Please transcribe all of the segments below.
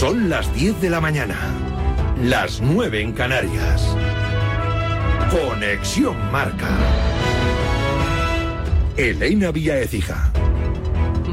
Son las 10 de la mañana, las 9 en Canarias. Conexión Marca. Elena Vía Ecija.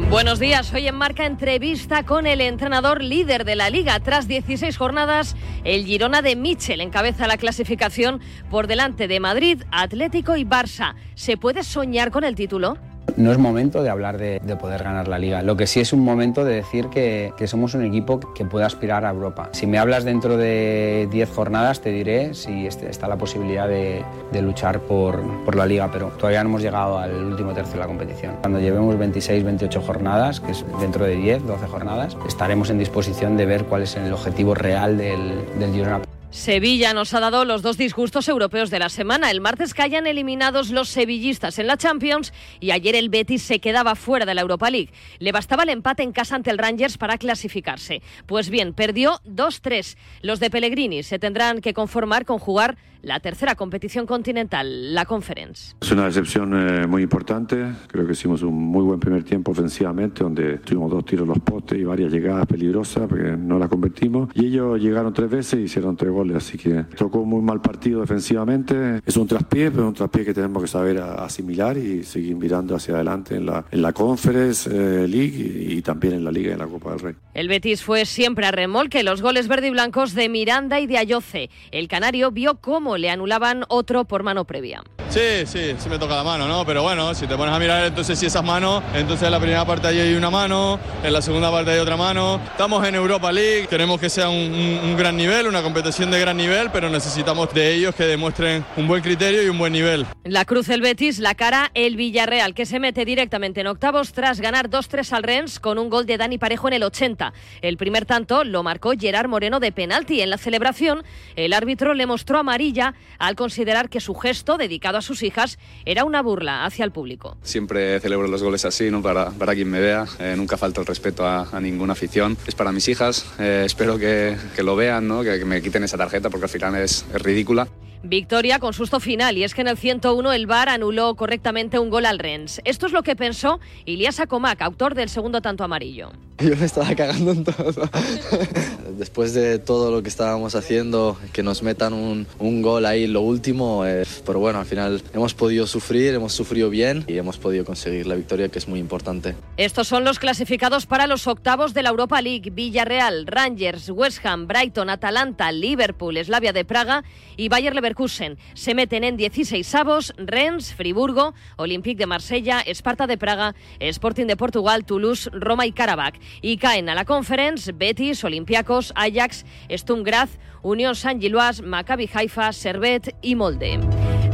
Buenos días, hoy en Marca entrevista con el entrenador líder de la liga. Tras 16 jornadas, el Girona de Michel encabeza la clasificación por delante de Madrid, Atlético y Barça. ¿Se puede soñar con el título? No es momento de hablar de, poder ganar la liga. Lo que sí es un momento de decir que, somos un equipo que puede aspirar a Europa. Si me hablas dentro de 10 jornadas, te diré si este, está la posibilidad de, luchar por, la liga, pero todavía no hemos llegado al último tercio de la competición. Cuando llevemos 26, 28 jornadas, que es dentro de 10, 12 jornadas, estaremos en disposición de ver cuál es el objetivo real del, del. Sevilla nos ha dado los dos disgustos europeos de la semana. El martes caían eliminados los sevillistas en la Champions y ayer el Betis se quedaba fuera de la Europa League. Le bastaba el empate en casa ante el Rangers para clasificarse. Pues bien, perdió 2-3. Los de Pellegrini se tendrán que conformar con jugar la tercera competición continental, la Conference. Es una decepción eh, muy importante. Creo que hicimos un muy buen primer tiempo ofensivamente, donde tuvimos dos tiros a los postes y varias llegadas peligrosas, porque no la convertimos. Y ellos llegaron tres veces y hicieron tres goles, así que tocó un muy mal partido defensivamente. Es un traspié, pero un traspié que tenemos que saber asimilar y seguir mirando hacia adelante en la, en la Conference eh, League y, y, también en la Liga y en la Copa del Rey. El Betis fue siempre a remolque los goles verde y blancos de Miranda y de Ayoce. El canario vio cómo le anulaban otro por mano previa. Sí, sí, sí me toca la mano, ¿no? Pero bueno, si te pones a mirar entonces si esas manos, entonces en la primera parte ahí hay una mano, en la segunda parte hay otra mano. Estamos en Europa League, queremos que sea un, gran nivel, una competición de gran nivel, pero necesitamos de ellos que demuestren un buen criterio y un buen nivel. La cruz el Betis, la cara el Villarreal, que se mete directamente en octavos tras ganar 2-3 al Rennes con un gol de Dani Parejo en el 80. El primer tanto lo marcó Gerard Moreno de penalti. En la celebración, el árbitro le mostró amarilla al considerar que su gesto dedicado a sus hijas era una burla hacia el público. Siempre celebro los goles así, ¿no? para, para quien me vea. Eh, nunca falta el respeto a, ninguna afición. Es para mis hijas. Eh, espero que, que, lo vean, ¿no? que, me quiten esa tarjeta porque al final es, es ridícula. Victoria con susto final y es que en el 101 el VAR anuló correctamente un gol al Rennes. Esto es lo que pensó Ilias Acomac, autor del segundo tanto amarillo. Yo me estaba cagando en todo. Después de todo lo que estábamos haciendo, que nos metan un, un gol ahí, lo último, eh, pero bueno, al final hemos podido sufrir, hemos sufrido bien y hemos podido conseguir la victoria, que es muy importante. Estos son los clasificados para los octavos de la Europa League. Villarreal, Rangers, West Ham, Brighton, Atalanta, Liverpool, Slavia de Praga y Bayer Leverkusen. Se meten en 16 avos Rennes, Friburgo, Olympique de Marsella, Esparta de Praga, Sporting de Portugal, Toulouse, Roma y Karabakh y caen a la Conference Betis, Olympiacos, Ajax, Sturm Graz, Unión San Gilois, Maccabi Haifa, Servet y Molde.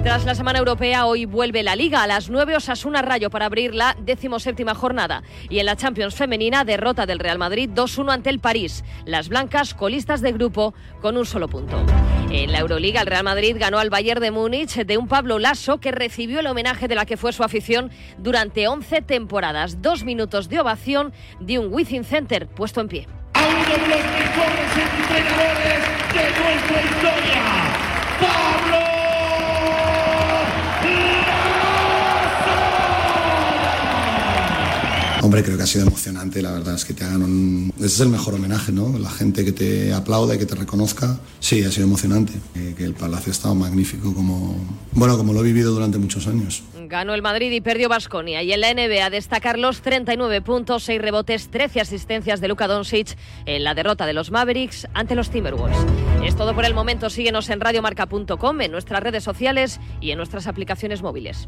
Tras la semana europea, hoy vuelve la Liga a las 9 Osasuna Rayo para abrir la decimoséptima jornada. Y en la Champions femenina, derrota del Real Madrid 2-1 ante el París. Las blancas colistas de grupo con un solo punto. En la Euroliga, el Real Madrid ganó al Bayern de Múnich de un Pablo Lasso que recibió el homenaje de la que fue su afición durante 11 temporadas. Dos minutos de ovación de un Within Center puesto en pie. Uno de los mejores entrenadores de nuestra historia, Pablo Hombre, creo que ha sido emocionante, la verdad es que te hagan un... Ese es el mejor homenaje, ¿no? La gente que te aplauda y que te reconozca. Sí, ha sido emocionante. Eh, que el Palacio ha estado magnífico como... Bueno, como lo he vivido durante muchos años. Ganó el Madrid y perdió Basconia. Y en la NBA destacar los 39 puntos, 6 rebotes, 13 asistencias de Luka Doncic en la derrota de los Mavericks ante los Timberwolves. Es todo por el momento. Síguenos en radiomarca.com, en nuestras redes sociales y en nuestras aplicaciones móviles.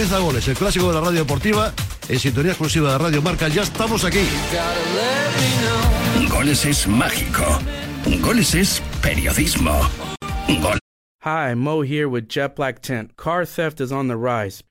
Comienza Goles, el clásico de la radio deportiva en sintonía exclusiva de Radio Marca. Ya estamos aquí. Goles es mágico. Goles es periodismo. Hi, Mo here with Jet Black Tent. Car theft is on the rise.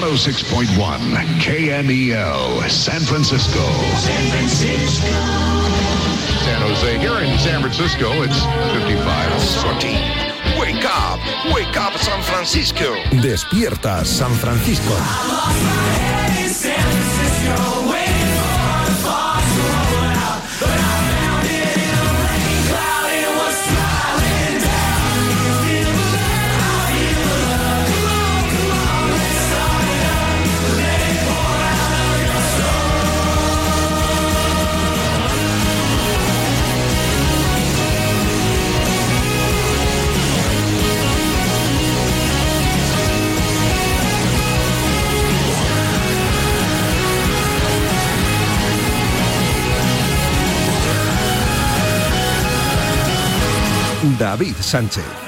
106.1 KMEL, San Francisco. San Francisco. San Jose. Here in San Francisco, it's 55. Sortie. Wake up, wake up San Francisco. Despierta San Francisco. David Sánchez.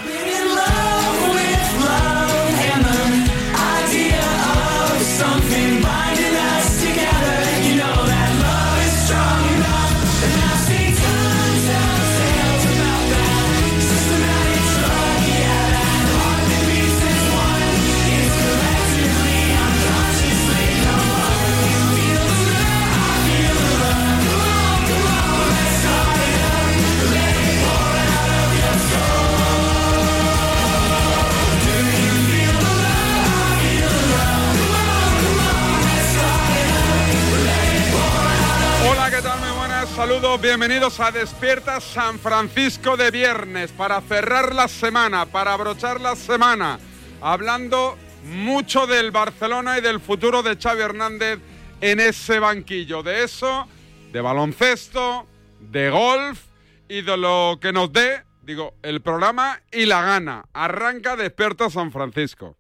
Saludos, bienvenidos a Despierta San Francisco de viernes para cerrar la semana, para abrochar la semana, hablando mucho del Barcelona y del futuro de Xavi Hernández en ese banquillo. De eso, de baloncesto, de golf y de lo que nos dé, digo, el programa y la gana. Arranca Despierta San Francisco.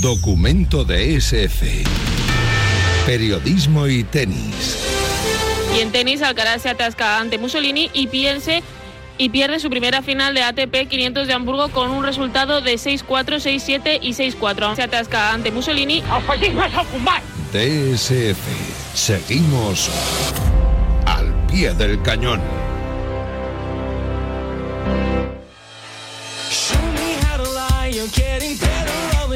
Documento de SF. Periodismo y tenis. Y en tenis, Alcaraz se atasca ante Mussolini y pierde, y pierde su primera final de ATP 500 de Hamburgo con un resultado de 6-4, 6-7 y 6-4. Se atasca ante Mussolini. DSF. Seguimos al pie del cañón.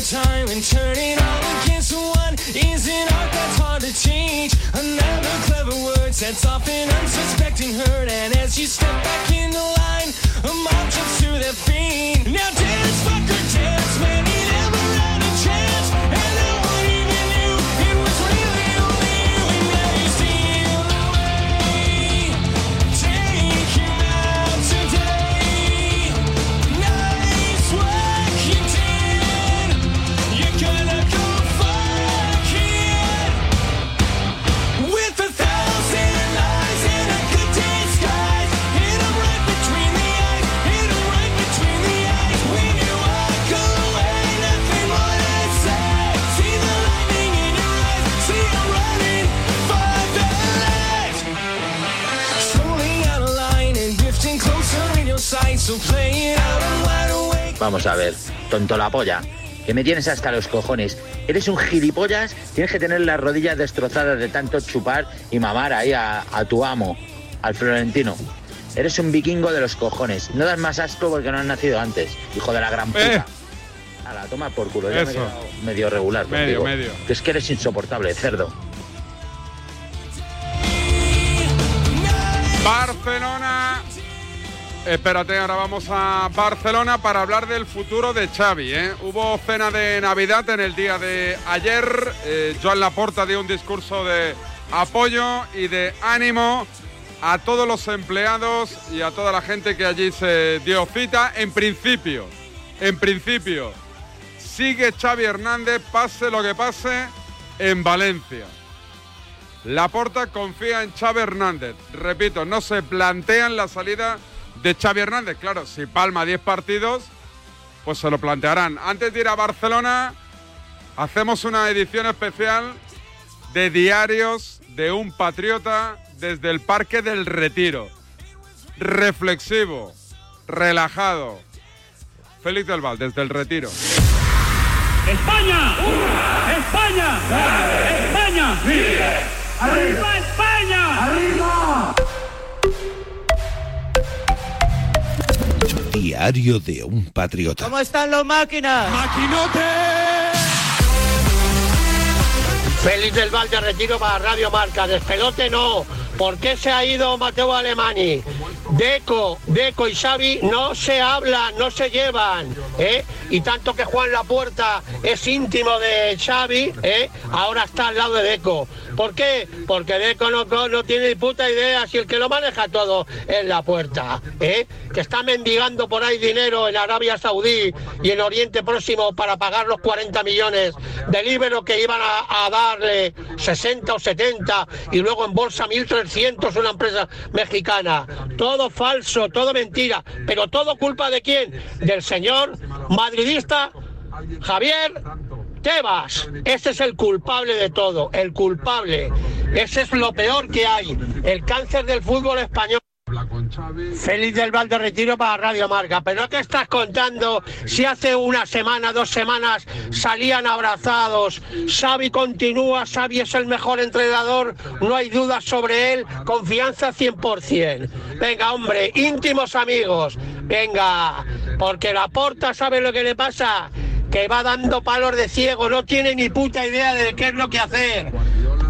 Time and turning all against one is an art that's hard to teach. Another sets off an unsuspecting hurt, and as you step back in the line, a mob jumps to their feet. Now dance, fucker, dance, man, Vamos a ver, tonto la polla. Que me tienes hasta los cojones. Eres un gilipollas, tienes que tener las rodillas destrozadas de tanto chupar y mamar ahí a, a tu amo, al Florentino. Eres un vikingo de los cojones. No das más asco porque no has nacido antes, hijo de la gran puta. Eh. A la toma por culo, ya me he medio regular. Medio, contigo. medio. Que es que eres insoportable, cerdo. Barcelona. Espérate, ahora vamos a Barcelona para hablar del futuro de Xavi. ¿eh? Hubo cena de Navidad en el día de ayer. Eh, Joan Laporta dio un discurso de apoyo y de ánimo a todos los empleados y a toda la gente que allí se dio cita. En principio, en principio, sigue Xavi Hernández, pase lo que pase, en Valencia. Laporta confía en Xavi Hernández. Repito, no se plantean la salida de Xavi Hernández. Claro, si palma 10 partidos, pues se lo plantearán. Antes de ir a Barcelona, hacemos una edición especial de diarios de un patriota desde el Parque del Retiro. Reflexivo, relajado. Félix del Val, desde el Retiro. ¡España! ¡España! ¡España! ¡Arriba Diario de un patriota. ¿Cómo están los máquinas? ¡Maquinote! Félix del Val de Retiro para Radio Marca. Despedote no. ¿Por qué se ha ido Mateo Alemani? Deco, Deco y Xavi no se hablan, no se llevan, ¿eh? Y tanto que Juan Lapuerta es íntimo de Xavi, ¿eh? Ahora está al lado de Deco. ¿Por qué? Porque Deco no, tiene ni puta idea si el que lo maneja todo es la puerta, ¿eh? Que está mendigando por ahí dinero en Arabia Saudí y en Oriente Próximo para pagar los 40 millones de libros que iban a, a darle 60 o 70 y luego en bolsa 1.300 una empresa mexicana. Todo falso, todo mentira, pero todo culpa de quién? Del señor madridista Javier Tebas. Ese es el culpable de todo, el culpable. Ese es lo peor que hay, el cáncer del fútbol español. Feliz del Val de Retiro para Radio Marca. Pero ¿qué estás contando si hace una semana, dos semanas salían abrazados? Xavi continúa, Xavi es el mejor entrenador, no hay dudas sobre él, confianza 100%. Venga, hombre, íntimos amigos, venga, porque la porta sabe lo que le pasa, que va dando palos de ciego, no tiene ni puta idea de qué es lo que hacer.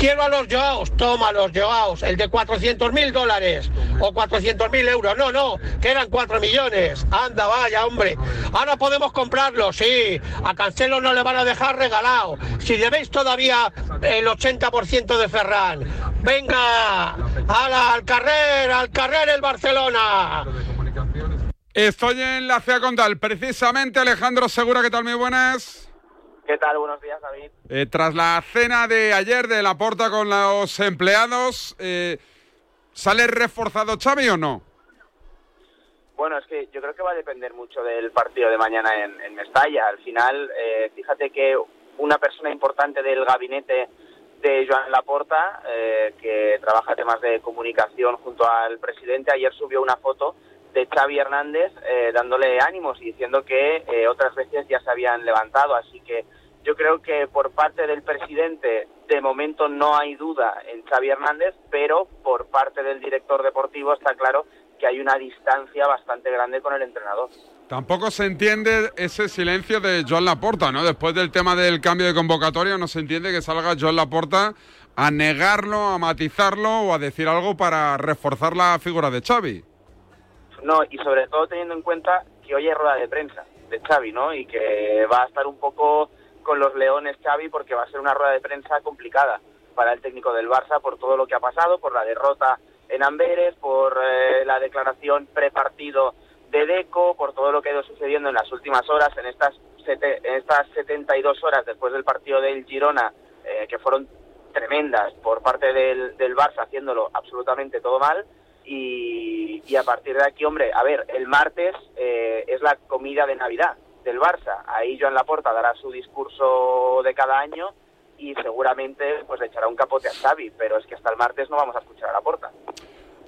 Quiero los Joaos, toma los Joaos, el de 400 mil dólares o 400 mil euros. No, no, que eran 4 millones. Anda, vaya, hombre. Ahora podemos comprarlo, sí. A Cancelo no le van a dejar regalado. Si debéis todavía el 80% de Ferran. Venga, ala, al carrer, al carrer el Barcelona. Estoy en la CIA Condal, precisamente Alejandro Segura, ¿qué tal? Muy buenas. ¿Qué tal? Buenos días, David. Eh, tras la cena de ayer de la porta con los empleados, eh, ¿sale reforzado Xavi o no? Bueno, es que yo creo que va a depender mucho del partido de mañana en, en Mestalla. Al final, eh, fíjate que una persona importante del gabinete de Joan Laporta, eh, que trabaja temas de comunicación junto al presidente, ayer subió una foto de Xavi Hernández eh, dándole ánimos y diciendo que eh, otras veces ya se habían levantado. Así que yo creo que por parte del presidente de momento no hay duda en Xavi Hernández, pero por parte del director deportivo está claro que hay una distancia bastante grande con el entrenador. Tampoco se entiende ese silencio de Joan Laporta, ¿no? Después del tema del cambio de convocatoria, no se entiende que salga Joan Laporta a negarlo, a matizarlo o a decir algo para reforzar la figura de Xavi. No, y sobre todo teniendo en cuenta que hoy hay rueda de prensa de Xavi, ¿no? Y que va a estar un poco con los leones Xavi porque va a ser una rueda de prensa complicada para el técnico del Barça por todo lo que ha pasado, por la derrota en Amberes, por eh, la declaración prepartido de Deco, por todo lo que ha ido sucediendo en las últimas horas, en estas, sete- en estas 72 horas después del partido del Girona, eh, que fueron tremendas por parte del, del Barça, haciéndolo absolutamente todo mal. Y, y a partir de aquí, hombre, a ver, el martes eh, es la comida de Navidad del Barça. Ahí Joan Laporta dará su discurso de cada año y seguramente pues le echará un capote a Xavi, pero es que hasta el martes no vamos a escuchar a Laporta.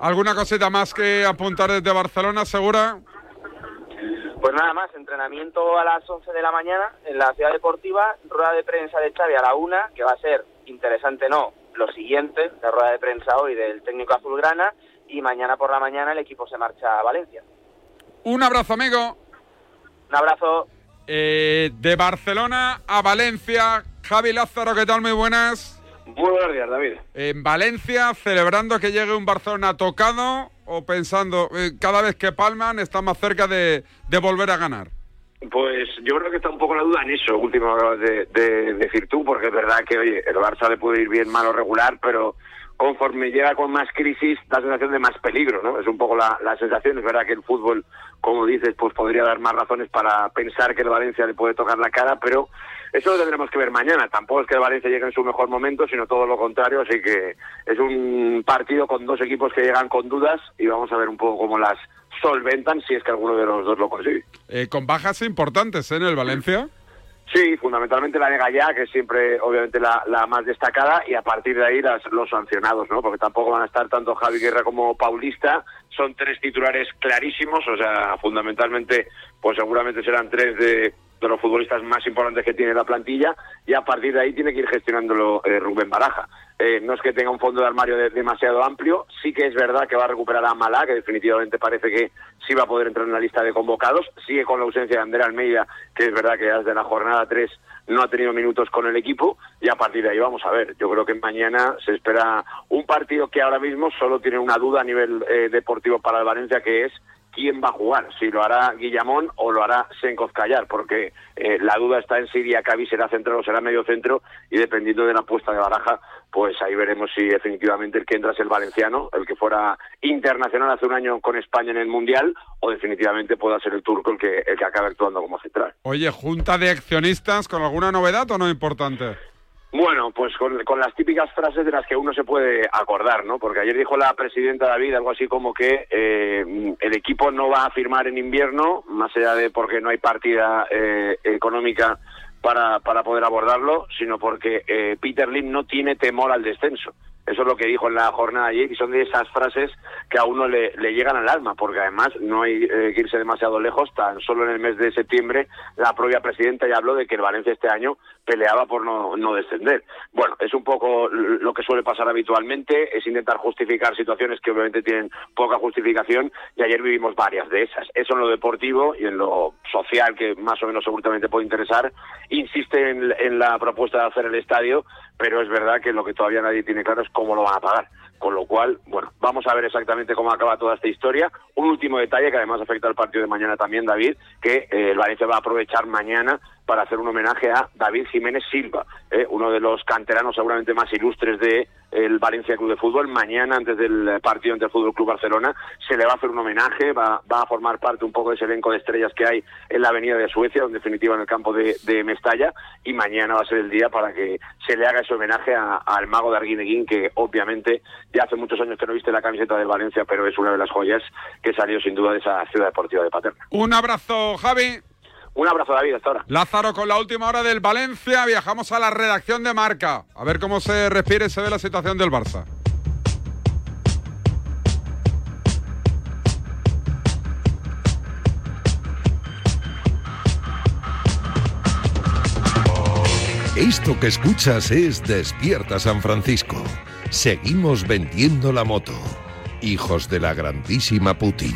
¿Alguna cosita más que apuntar desde Barcelona, segura? Pues nada más, entrenamiento a las 11 de la mañana en la ciudad deportiva, rueda de prensa de Xavi a la una, que va a ser interesante, no, lo siguiente, la rueda de prensa hoy del técnico azulgrana, y mañana por la mañana el equipo se marcha a Valencia. Un abrazo, amigo. Un abrazo. Eh, de Barcelona a Valencia, Javi Lázaro, ¿qué tal? Muy buenas. Muy buenos días, David. En Valencia, celebrando que llegue un Barcelona tocado o pensando, eh, cada vez que palman, está más cerca de, de volver a ganar. Pues yo creo que está un poco la duda en eso, último de, de decir tú, porque es verdad que, oye, el Barça le puede ir bien, mal o regular, pero conforme llega con más crisis, da sensación de más peligro, ¿no? Es un poco la, la sensación, es verdad que el fútbol, como dices, pues podría dar más razones para pensar que el Valencia le puede tocar la cara, pero eso lo tendremos que ver mañana. Tampoco es que el Valencia llegue en su mejor momento, sino todo lo contrario. Así que es un partido con dos equipos que llegan con dudas y vamos a ver un poco cómo las solventan si es que alguno de los dos lo consigue. Eh, con bajas importantes ¿eh? en el Valencia. Fundamentalmente la de Gallá, que es siempre obviamente la, la más destacada, y a partir de ahí las, los sancionados, ¿no? Porque tampoco van a estar tanto Javi Guerra como Paulista. Son tres titulares clarísimos, o sea, fundamentalmente, pues seguramente serán tres de, de los futbolistas más importantes que tiene la plantilla, y a partir de ahí tiene que ir gestionándolo eh, Rubén Baraja. Eh, no es que tenga un fondo de armario de- demasiado amplio, sí que es verdad que va a recuperar a Malá, que definitivamente parece que sí va a poder entrar en la lista de convocados, sigue con la ausencia de André Almeida, que es verdad que desde la jornada 3 no ha tenido minutos con el equipo, y a partir de ahí vamos a ver. Yo creo que mañana se espera un partido que ahora mismo solo tiene una duda a nivel eh, deportivo para el Valencia, que es quién va a jugar, si lo hará Guillamón o lo hará Senkov Callar, porque eh, la duda está en si Diacabí será central o será medio centro y dependiendo de la apuesta de Baraja, pues ahí veremos si definitivamente el que entra es el valenciano, el que fuera internacional hace un año con España en el Mundial, o definitivamente pueda ser el turco el que, el que acabe actuando como central. Oye, junta de accionistas con alguna novedad o no importante. Bueno, pues con, con las típicas frases de las que uno se puede acordar, ¿no? Porque ayer dijo la presidenta David algo así como que eh, el equipo no va a firmar en invierno, más allá de porque no hay partida eh, económica para, para poder abordarlo, sino porque eh, Peter Lim no tiene temor al descenso. Eso es lo que dijo en la jornada ayer y son de esas frases que a uno le, le llegan al alma, porque además no hay eh, que irse demasiado lejos. Tan solo en el mes de septiembre la propia presidenta ya habló de que el Valencia este año peleaba por no, no descender. Bueno, es un poco lo que suele pasar habitualmente, es intentar justificar situaciones que obviamente tienen poca justificación y ayer vivimos varias de esas. Eso en lo deportivo y en lo social, que más o menos seguramente puede interesar, insiste en, en la propuesta de hacer el estadio, pero es verdad que lo que todavía nadie tiene claro es cómo lo van a pagar. Con lo cual, bueno, vamos a ver exactamente cómo acaba toda esta historia. Un último detalle que además afecta al partido de mañana también, David, que eh, el Valencia va a aprovechar mañana para hacer un homenaje a David Jiménez Silva, eh, uno de los canteranos seguramente más ilustres de el Valencia Club de Fútbol. Mañana, antes del partido entre el Fútbol Club Barcelona, se le va a hacer un homenaje, va, va a formar parte un poco de ese elenco de estrellas que hay en la Avenida de Suecia, en definitiva en el campo de, de Mestalla, y mañana va a ser el día para que se le haga ese homenaje al mago de Arguineguín, que obviamente ya hace muchos años que no viste la camiseta del Valencia, pero es una de las joyas que salió sin duda de esa ciudad deportiva de Paterna. Un abrazo, Javi. Un abrazo, David, hasta ahora. Lázaro, con la última hora del Valencia, viajamos a la redacción de Marca. A ver cómo se respira y se ve la situación del Barça. Esto que escuchas es Despierta San Francisco. Seguimos vendiendo la moto. Hijos de la grandísima Putin.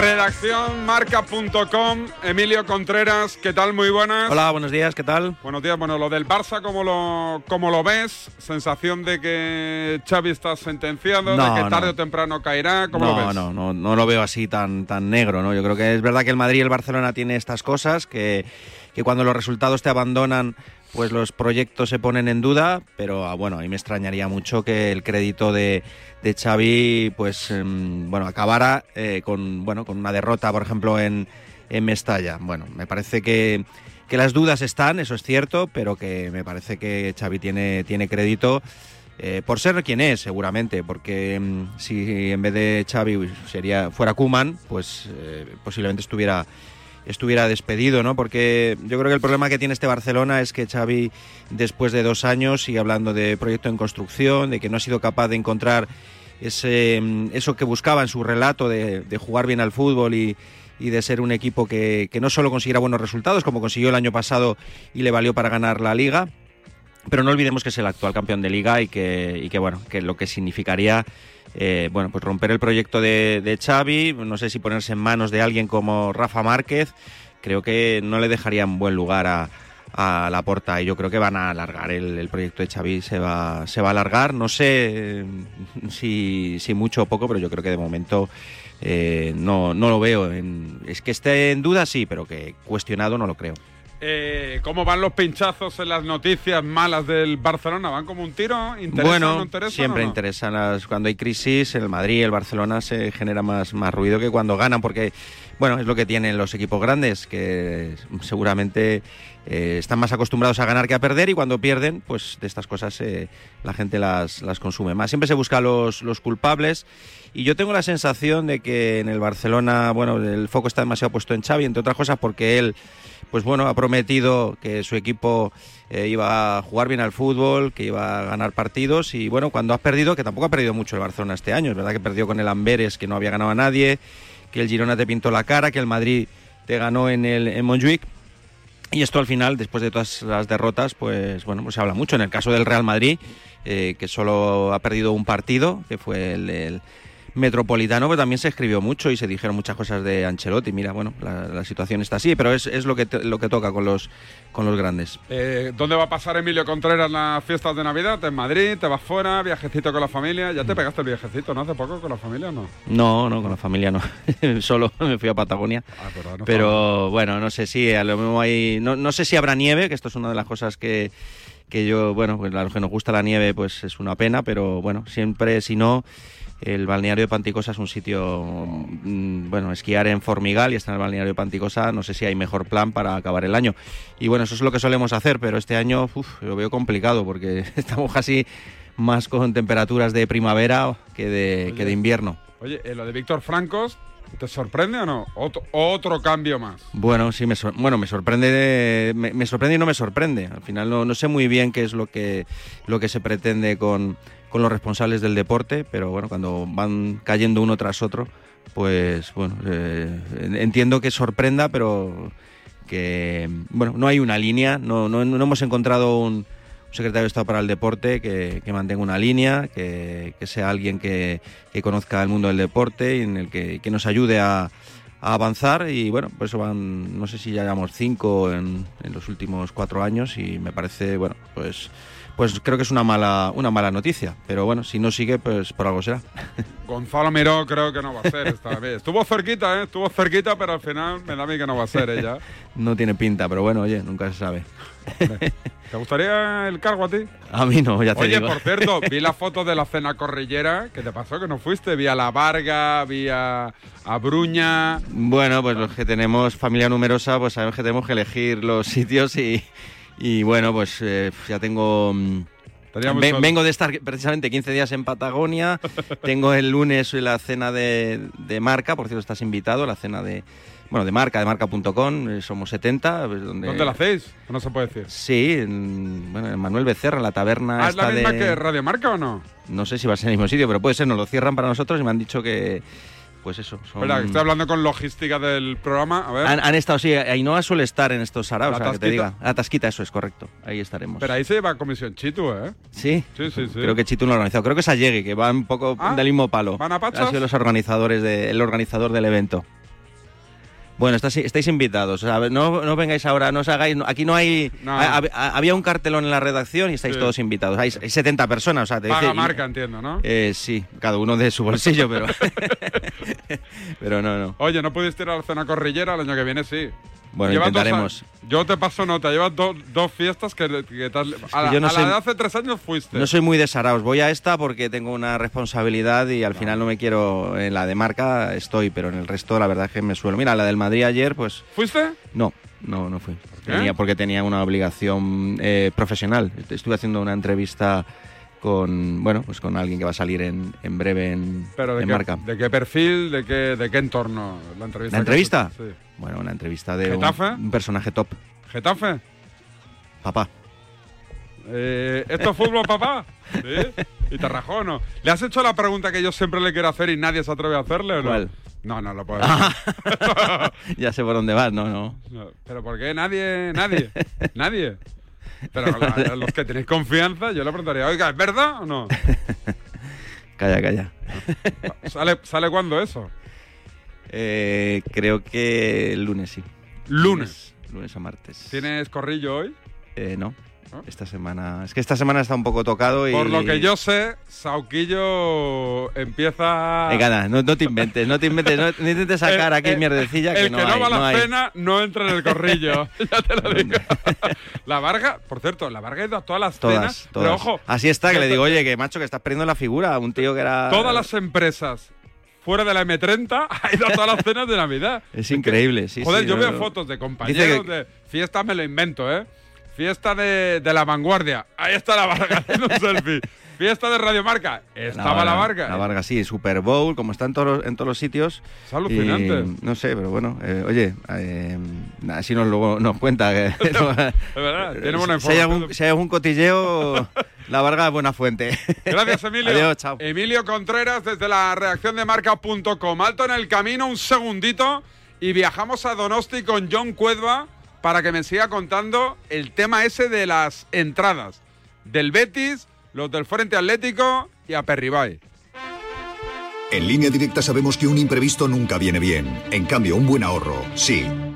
Redacción marca.com, Emilio Contreras, ¿qué tal? Muy buenas. Hola, buenos días, ¿qué tal? Buenos días, bueno, lo del Barça, ¿cómo lo, cómo lo ves? Sensación de que Xavi está sentenciado, No, de que tarde no. o temprano caerá, ¿cómo no, lo ves? No, no, no lo veo así tan, tan negro, ¿no? Yo creo que es verdad que el Madrid y el Barcelona tienen estas cosas, que, que cuando los resultados te abandonan, pues los proyectos se ponen en duda, pero ah, bueno, a mí me extrañaría mucho que el crédito de, de Xavi, pues, em, bueno, acabara eh, con, bueno, con una derrota, por ejemplo, en, en Mestalla. Bueno, me parece que, que las dudas están, eso es cierto, pero que me parece que Xavi tiene, tiene crédito. eh, por ser quien es, seguramente, porque mm, si en vez de Xavi sería, fuera Kuman, pues eh, posiblemente estuviera, estuviera despedido, ¿no? Porque yo creo que el problema que tiene este Barcelona es que Xavi, después de dos años, sigue hablando de proyecto en construcción, de que no ha sido capaz de encontrar ese, mm, eso que buscaba en su relato de, jugar bien al fútbol y, y de ser un equipo que, que no solo consiguiera buenos resultados, como consiguió el año pasado y le valió para ganar la liga, pero no olvidemos que es el actual campeón de liga y que, y que bueno, que lo que significaría eh, bueno, pues romper el proyecto de, de Xavi, no sé si ponerse en manos de alguien como Rafa Márquez, creo que no le dejaría en buen lugar a, a la porta y yo creo que van a alargar el, proyecto de Xavi se va se va a alargar. No sé eh, si, si mucho o poco pero yo creo que de momento eh, no, no lo veo en- es que esté en duda sí pero que cuestionado no lo creo Eh, ¿Cómo van los pinchazos en las noticias malas del Barcelona? ¿Van como un tiro? ¿Interesan bueno, no interesan siempre no? interesan las, cuando hay crisis, el Madrid y el Barcelona se genera más, más ruido que cuando ganan, porque bueno, es lo que tienen los equipos grandes, que seguramente eh, están más acostumbrados a ganar que a perder y cuando pierden, pues de estas cosas eh, la gente las, las consume más. Siempre se busca los, los culpables y yo tengo la sensación de que en el Barcelona, bueno, el foco está demasiado puesto en Xavi, entre otras cosas porque él pues bueno, ha prometido que su equipo eh, iba a jugar bien al fútbol, que iba a ganar partidos y bueno, cuando has perdido, que tampoco ha perdido mucho el Barcelona este año, es verdad que perdió con el Amberes, que no había ganado a nadie, que el Girona te pintó la cara, que el Madrid te ganó en el en. Y esto al final, después de todas las derrotas, pues bueno, pues se habla mucho. En el caso del Real Madrid, eh, que solo ha perdido un partido, que fue el Metropolitano, pero también se escribió mucho y se dijeron muchas cosas de Ancelotti. Mira, bueno, la, la situación está así, pero es, es lo que te- lo que toca con los con los grandes. Eh, ¿Dónde va a pasar Emilio Contreras las fiestas de Navidad? ¿En Madrid? ¿Te vas fuera? ¿Viajecito con la familia? ¿Ya te pegaste el viajecito, no? ¿Hace poco con la familia o no? No, no, con la familia no. Solo me fui a Patagonia. no pero bueno, no sé si a lo mismo hay. No, no sé si habrá nieve, que esto es una de las cosas que, que yo, bueno, pues a los que nos gusta la nieve, pues es una pena, pero bueno, siempre, si no. El balneario de Panticosa es un sitio, mm, bueno, esquiar en Formigal y estar en el balneario de Panticosa, no sé si hay mejor plan para acabar el año. Y bueno, eso es lo que solemos hacer, pero este año uf, lo veo complicado porque estamos casi más con temperaturas de primavera que de, que de invierno. Oye, eh, lo de Víctor Francos, ¿te sorprende o no? Otro, otro cambio más. Bueno, sí, me, sor- bueno, me sorprende, de- me, me sorprende y no me sorprende. Al final no, no sé muy bien qué es lo que, lo que se pretende con, con los responsables del deporte, pero bueno, cuando van cayendo uno tras otro, pues bueno, eh, entiendo que sorprenda, pero que bueno, no hay una línea, no, no, no hemos encontrado un, secretario de Estado para el deporte que, que mantenga una línea, que, que sea alguien que, que conozca el mundo del deporte y en el que, nos ayude a, a avanzar. Y bueno, por eso van, no sé si ya llevamos cinco en, en los últimos cuatro años y me parece, bueno, pues pues creo que es una mala una mala noticia, pero bueno, si no sigue, pues por algo será. Gonzalo Miró creo que no va a ser esta vez. Estuvo cerquita, ¿eh? Estuvo cerquita, pero al final me da a mí que no va a ser ella. No tiene pinta, pero bueno, oye, nunca se sabe. ¿Te gustaría el cargo a ti? A mí no, ya te Oye, digo. por cierto, vi la foto de la cena corrillera. ¿Qué te pasó que no fuiste? Vi a La Varga, vi a, a Bruña. Bueno, pues los que tenemos familia numerosa, pues sabemos que tenemos que elegir los sitios y, y bueno, pues eh, ya tengo... mm, vengo de estar precisamente 15 días en Patagonia, tengo el lunes la cena de, de marca, por cierto estás invitado, la cena de, bueno, de marca, de marca.com, eh, somos 70. pues, donde- ¿Dónde la hacéis? No se puede decir. Sí, en, bueno, en Manuel Becerra, en la taberna Ah, ¿Es la misma de- que Radio Marca o no? No sé si va a ser en el mismo sitio, pero puede ser, nos lo cierran para nosotros y me han dicho que, pues eso, son... Espera, estoy hablando con logística del programa. A ver. Han, han estado, sí, Ainhoa suele estar en estos saraos, La o sea, que te Tasquita. diga. La tasquita, eso es correcto. Ahí estaremos. Pero ahí se lleva comisión Chitu, ¿eh? ¿Sí? Sí, sí, sí. Creo que Chitu no lo ha organizado. Creo que es Allegui, que va un poco Ah, del mismo palo. ¿van a pachas? Ha sido los organizadores de, el organizador del evento. Bueno, estás- estáis invitados. o sea, no, no vengáis ahora, no os hagáis. no- aquí no hay. No. había un cartelón en la redacción y estáis Sí. todos invitados. Hay, hay 70 personas. O sea, te Paga dice- marca, entiendo, ¿no? Eh, sí, cada uno de su bolsillo, pero. pero no, no. Oye, ¿no pudiste ir a la cena corrillera el año que viene? Sí. Bueno, Llevas intentaremos. yo te paso nota, llevas do- dos fiestas que, a, la, yo no a la soy- de hace tres años fuiste. No soy muy de Saraos. Voy a esta porque tengo una responsabilidad y al final no me quiero. En la de marca estoy, pero en el resto la verdad es que me suelo. Mira, la del Madrid ayer, pues. ¿Fuiste? No, no, no fui. qué? Tenía, porque tenía una obligación eh, profesional. Estuve haciendo una entrevista con, bueno, pues con alguien que va a salir en, en breve en, ¿Pero de en qué, marca. de qué perfil, de qué, de qué entorno la entrevista? Sí. Bueno, una entrevista de un, personaje top. ¿Getafe? Papá. Eh, ¿Esto es fútbol, papá? ¿Sí? Y te rajó o no. ¿Le has hecho la pregunta que yo siempre le quiero hacer y nadie se atreve a hacerle o no? ¿Cuál? No, no lo puedo ya sé por dónde vas, no, no. No, ¿Pero por qué? Nadie, nadie, nadie. Pero la- los que tenéis confianza, yo le preguntaría, oiga, ¿es verdad o no? Calla, calla. ¿Sale, ¿sale cuándo eso? Eh, creo que el lunes sí. Lunes. Lunes o martes. ¿Tienes corrillo hoy? Eh, no. Esta semana. Es que esta semana está un poco tocado y. Por lo que yo sé, Sauquillo empieza... Venga, no, no te inventes, no te inventes, no, no intentes sacar El- aquí el- mierdecilla que el que no hay, va a la hay. cena no entra en el corrillo. ya te lo digo. la Varga, por cierto, la Varga ha ido a todas las Todas, cenas. todas. Pero ojo, Así está, que le digo, oye, que macho, que estás perdiendo la figura. Un tío que era. todas las empresas fuera de la M30 ha ido a todas las cenas de Navidad. Es increíble, sí. Joder, sí, yo no, veo no. fotos de compañeros que- de fiesta, me lo invento, ¿eh? Fiesta de, de la vanguardia. Ahí está la Varga haciendo un selfie. Fiesta de Radiomarca. Estaba la Varga. La Varga, sí, Super Bowl, como está en todos los, en todos los sitios. Es alucinante. Y, no sé, pero bueno, eh, oye, eh, así nos luego nos cuenta que. Es verdad, tiene buena si, hay algún, si hay algún cotilleo, la Varga es buena fuente. Gracias, Emilio. Adiós, chao. Emilio Contreras desde la reacción de marca.com. Alto en el camino, un segundito, y viajamos a Donosti con John Cuedva para que me siga contando el tema ese de las entradas del Betis, los del Frente Atlético y a Perribay. En línea directa sabemos que un imprevisto nunca viene bien. En cambio, un buen ahorro, sí.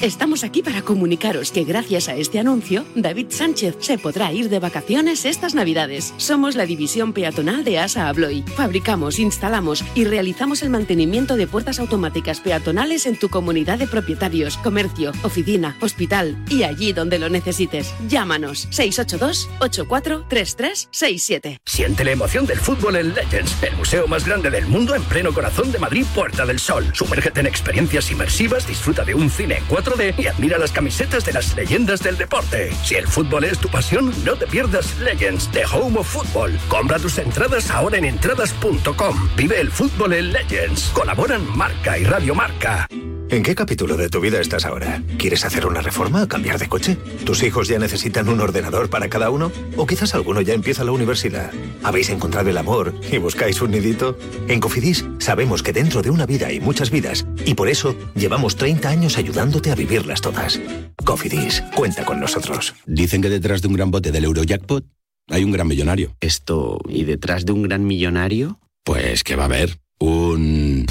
Estamos aquí para comunicaros que gracias a este anuncio, David Sánchez se podrá ir de vacaciones estas Navidades. Somos la división peatonal de ASA Abloy. Fabricamos, instalamos y realizamos el mantenimiento de puertas automáticas peatonales en tu comunidad de propietarios, comercio, oficina, hospital y allí donde lo necesites. Llámanos 682 843367. Siente la emoción del fútbol en Legends, el museo más grande del mundo en pleno corazón de Madrid, Puerta del Sol. Sumérgete en experiencias inmersivas, disfruta de un cine en 4D y admira las camisetas de las leyendas del deporte. Si el fútbol es tu pasión, no te pierdas Legends, The Home of Football. Compra tus entradas ahora en entradas.com. Vive el fútbol en Legends. Colaboran Marca y Radio Marca. ¿En qué capítulo de tu vida estás ahora? ¿Quieres hacer una reforma o cambiar de coche? ¿Tus hijos ya necesitan un ordenador para cada uno? ¿O quizás alguno ya empieza la universidad? ¿Habéis encontrado el amor y buscáis un nidito? En Cofidis sabemos que dentro de una vida hay muchas vidas y por eso llevamos 30 años ayudándote a vivirlas todas. Cofidis, cuenta con nosotros. Dicen que detrás de un gran bote del Eurojackpot hay un gran millonario. Esto, ¿y detrás de un gran millonario? Pues que va a haber un...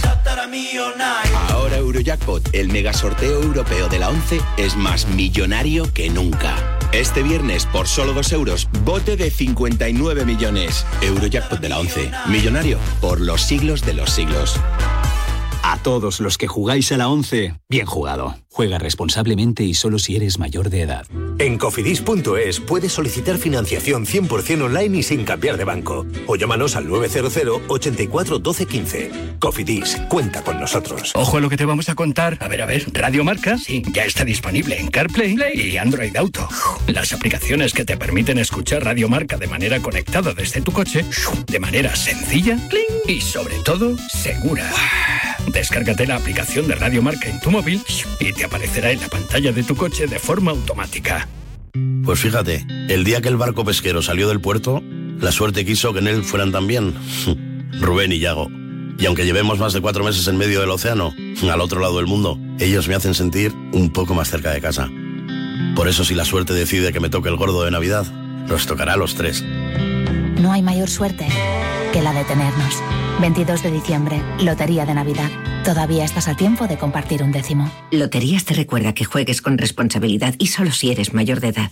Ahora Eurojackpot, el mega sorteo europeo de la 11, es más millonario que nunca. Este viernes, por solo 2 euros, bote de 59 millones. Eurojackpot de la 11, millonario por los siglos de los siglos. A todos los que jugáis a la 11, bien jugado. Juega responsablemente y solo si eres mayor de edad. En cofidis.es puedes solicitar financiación 100% online y sin cambiar de banco. O llámanos al 900 84 12 15. Cofidis, cuenta con nosotros. Ojo a lo que te vamos a contar. A ver, a ver, Radio Marca, sí, ya está disponible en CarPlay y Android Auto. Las aplicaciones que te permiten escuchar Radio Marca de manera conectada desde tu coche, de manera sencilla y sobre todo segura. Descárgate la aplicación de Radio Marca en tu móvil y te aparecerá en la pantalla de tu coche de forma automática. Pues fíjate, el día que el barco pesquero salió del puerto, la suerte quiso que en él fueran también Rubén y Yago. Y aunque llevemos más de cuatro meses en medio del océano, al otro lado del mundo, ellos me hacen sentir un poco más cerca de casa. Por eso si la suerte decide que me toque el gordo de Navidad, nos tocará a los tres. No hay mayor suerte que la de tenernos. 22 de diciembre, Lotería de Navidad. Todavía estás a tiempo de compartir un décimo. Loterías te recuerda que juegues con responsabilidad y solo si eres mayor de edad.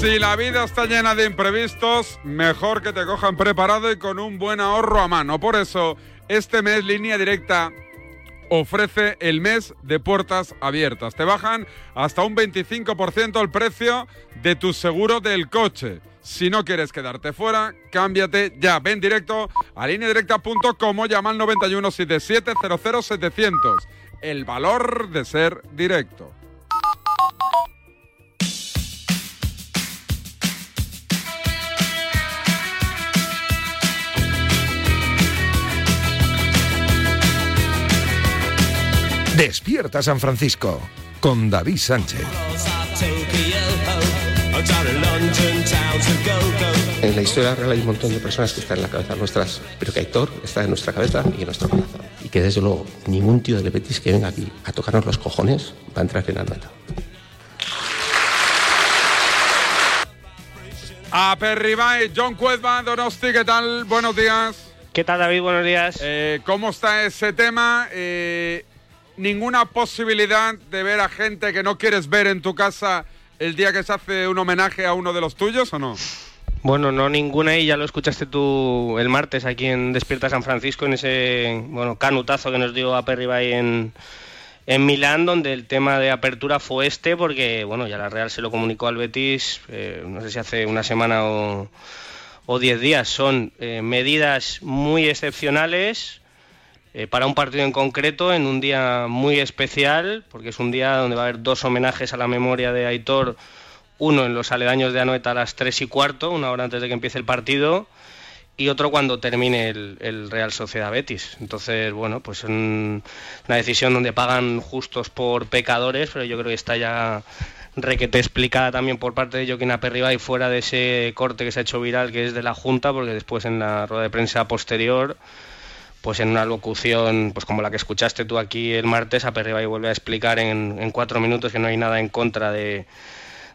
Si la vida está llena de imprevistos, mejor que te cojan preparado y con un buen ahorro a mano. Por eso, este mes Línea Directa ofrece el mes de puertas abiertas. Te bajan hasta un 25% el precio de tu seguro del coche. Si no quieres quedarte fuera, cámbiate ya. Ven directo a lineadirecta.com o llama al 91 77 00 700. el valor de ser directo. Despierta San Francisco con David Sánchez. En la historia real hay un montón de personas que están en la cabeza nuestras, pero que Aitor está en nuestra cabeza y en nuestro corazón. Y que desde luego ningún tío del Betis que venga aquí a tocarnos los cojones va a entrar en Anoeta. A Perribay, John Cuezba, Donosti, ¿qué tal? Buenos días. ¿Qué tal, David? Buenos días. Eh, ¿Cómo está ese tema? Eh, ¿Ninguna posibilidad de ver a gente que no quieres ver en tu casa el día que se hace un homenaje a uno de los tuyos o no? Bueno, no ninguna y ya lo escuchaste tú el martes aquí en Despierta San Francisco en ese bueno canutazo que nos dio a Perribay en, en Milán, donde el tema de apertura fue este, porque bueno ya la Real se lo comunicó al Betis, eh, no sé si hace una semana o, o diez días. Son eh, medidas muy excepcionales eh, para un partido en concreto, en un día muy especial, porque es un día donde va a haber dos homenajes a la memoria de Aitor, uno en los aledaños de Anoeta a las 3 y cuarto, una hora antes de que empiece el partido, y otro cuando termine el, el Real Sociedad Betis. Entonces, bueno, pues un- una decisión donde pagan justos por pecadores, pero yo creo que está ya requete explicada también por parte de Joaquín Aperriba y fuera de ese corte que se ha hecho viral que es de la Junta, porque después en la rueda de prensa posterior pues en una locución pues como la que escuchaste tú aquí el martes, Aperriba y vuelve a explicar en, en cuatro minutos que no hay nada en contra de,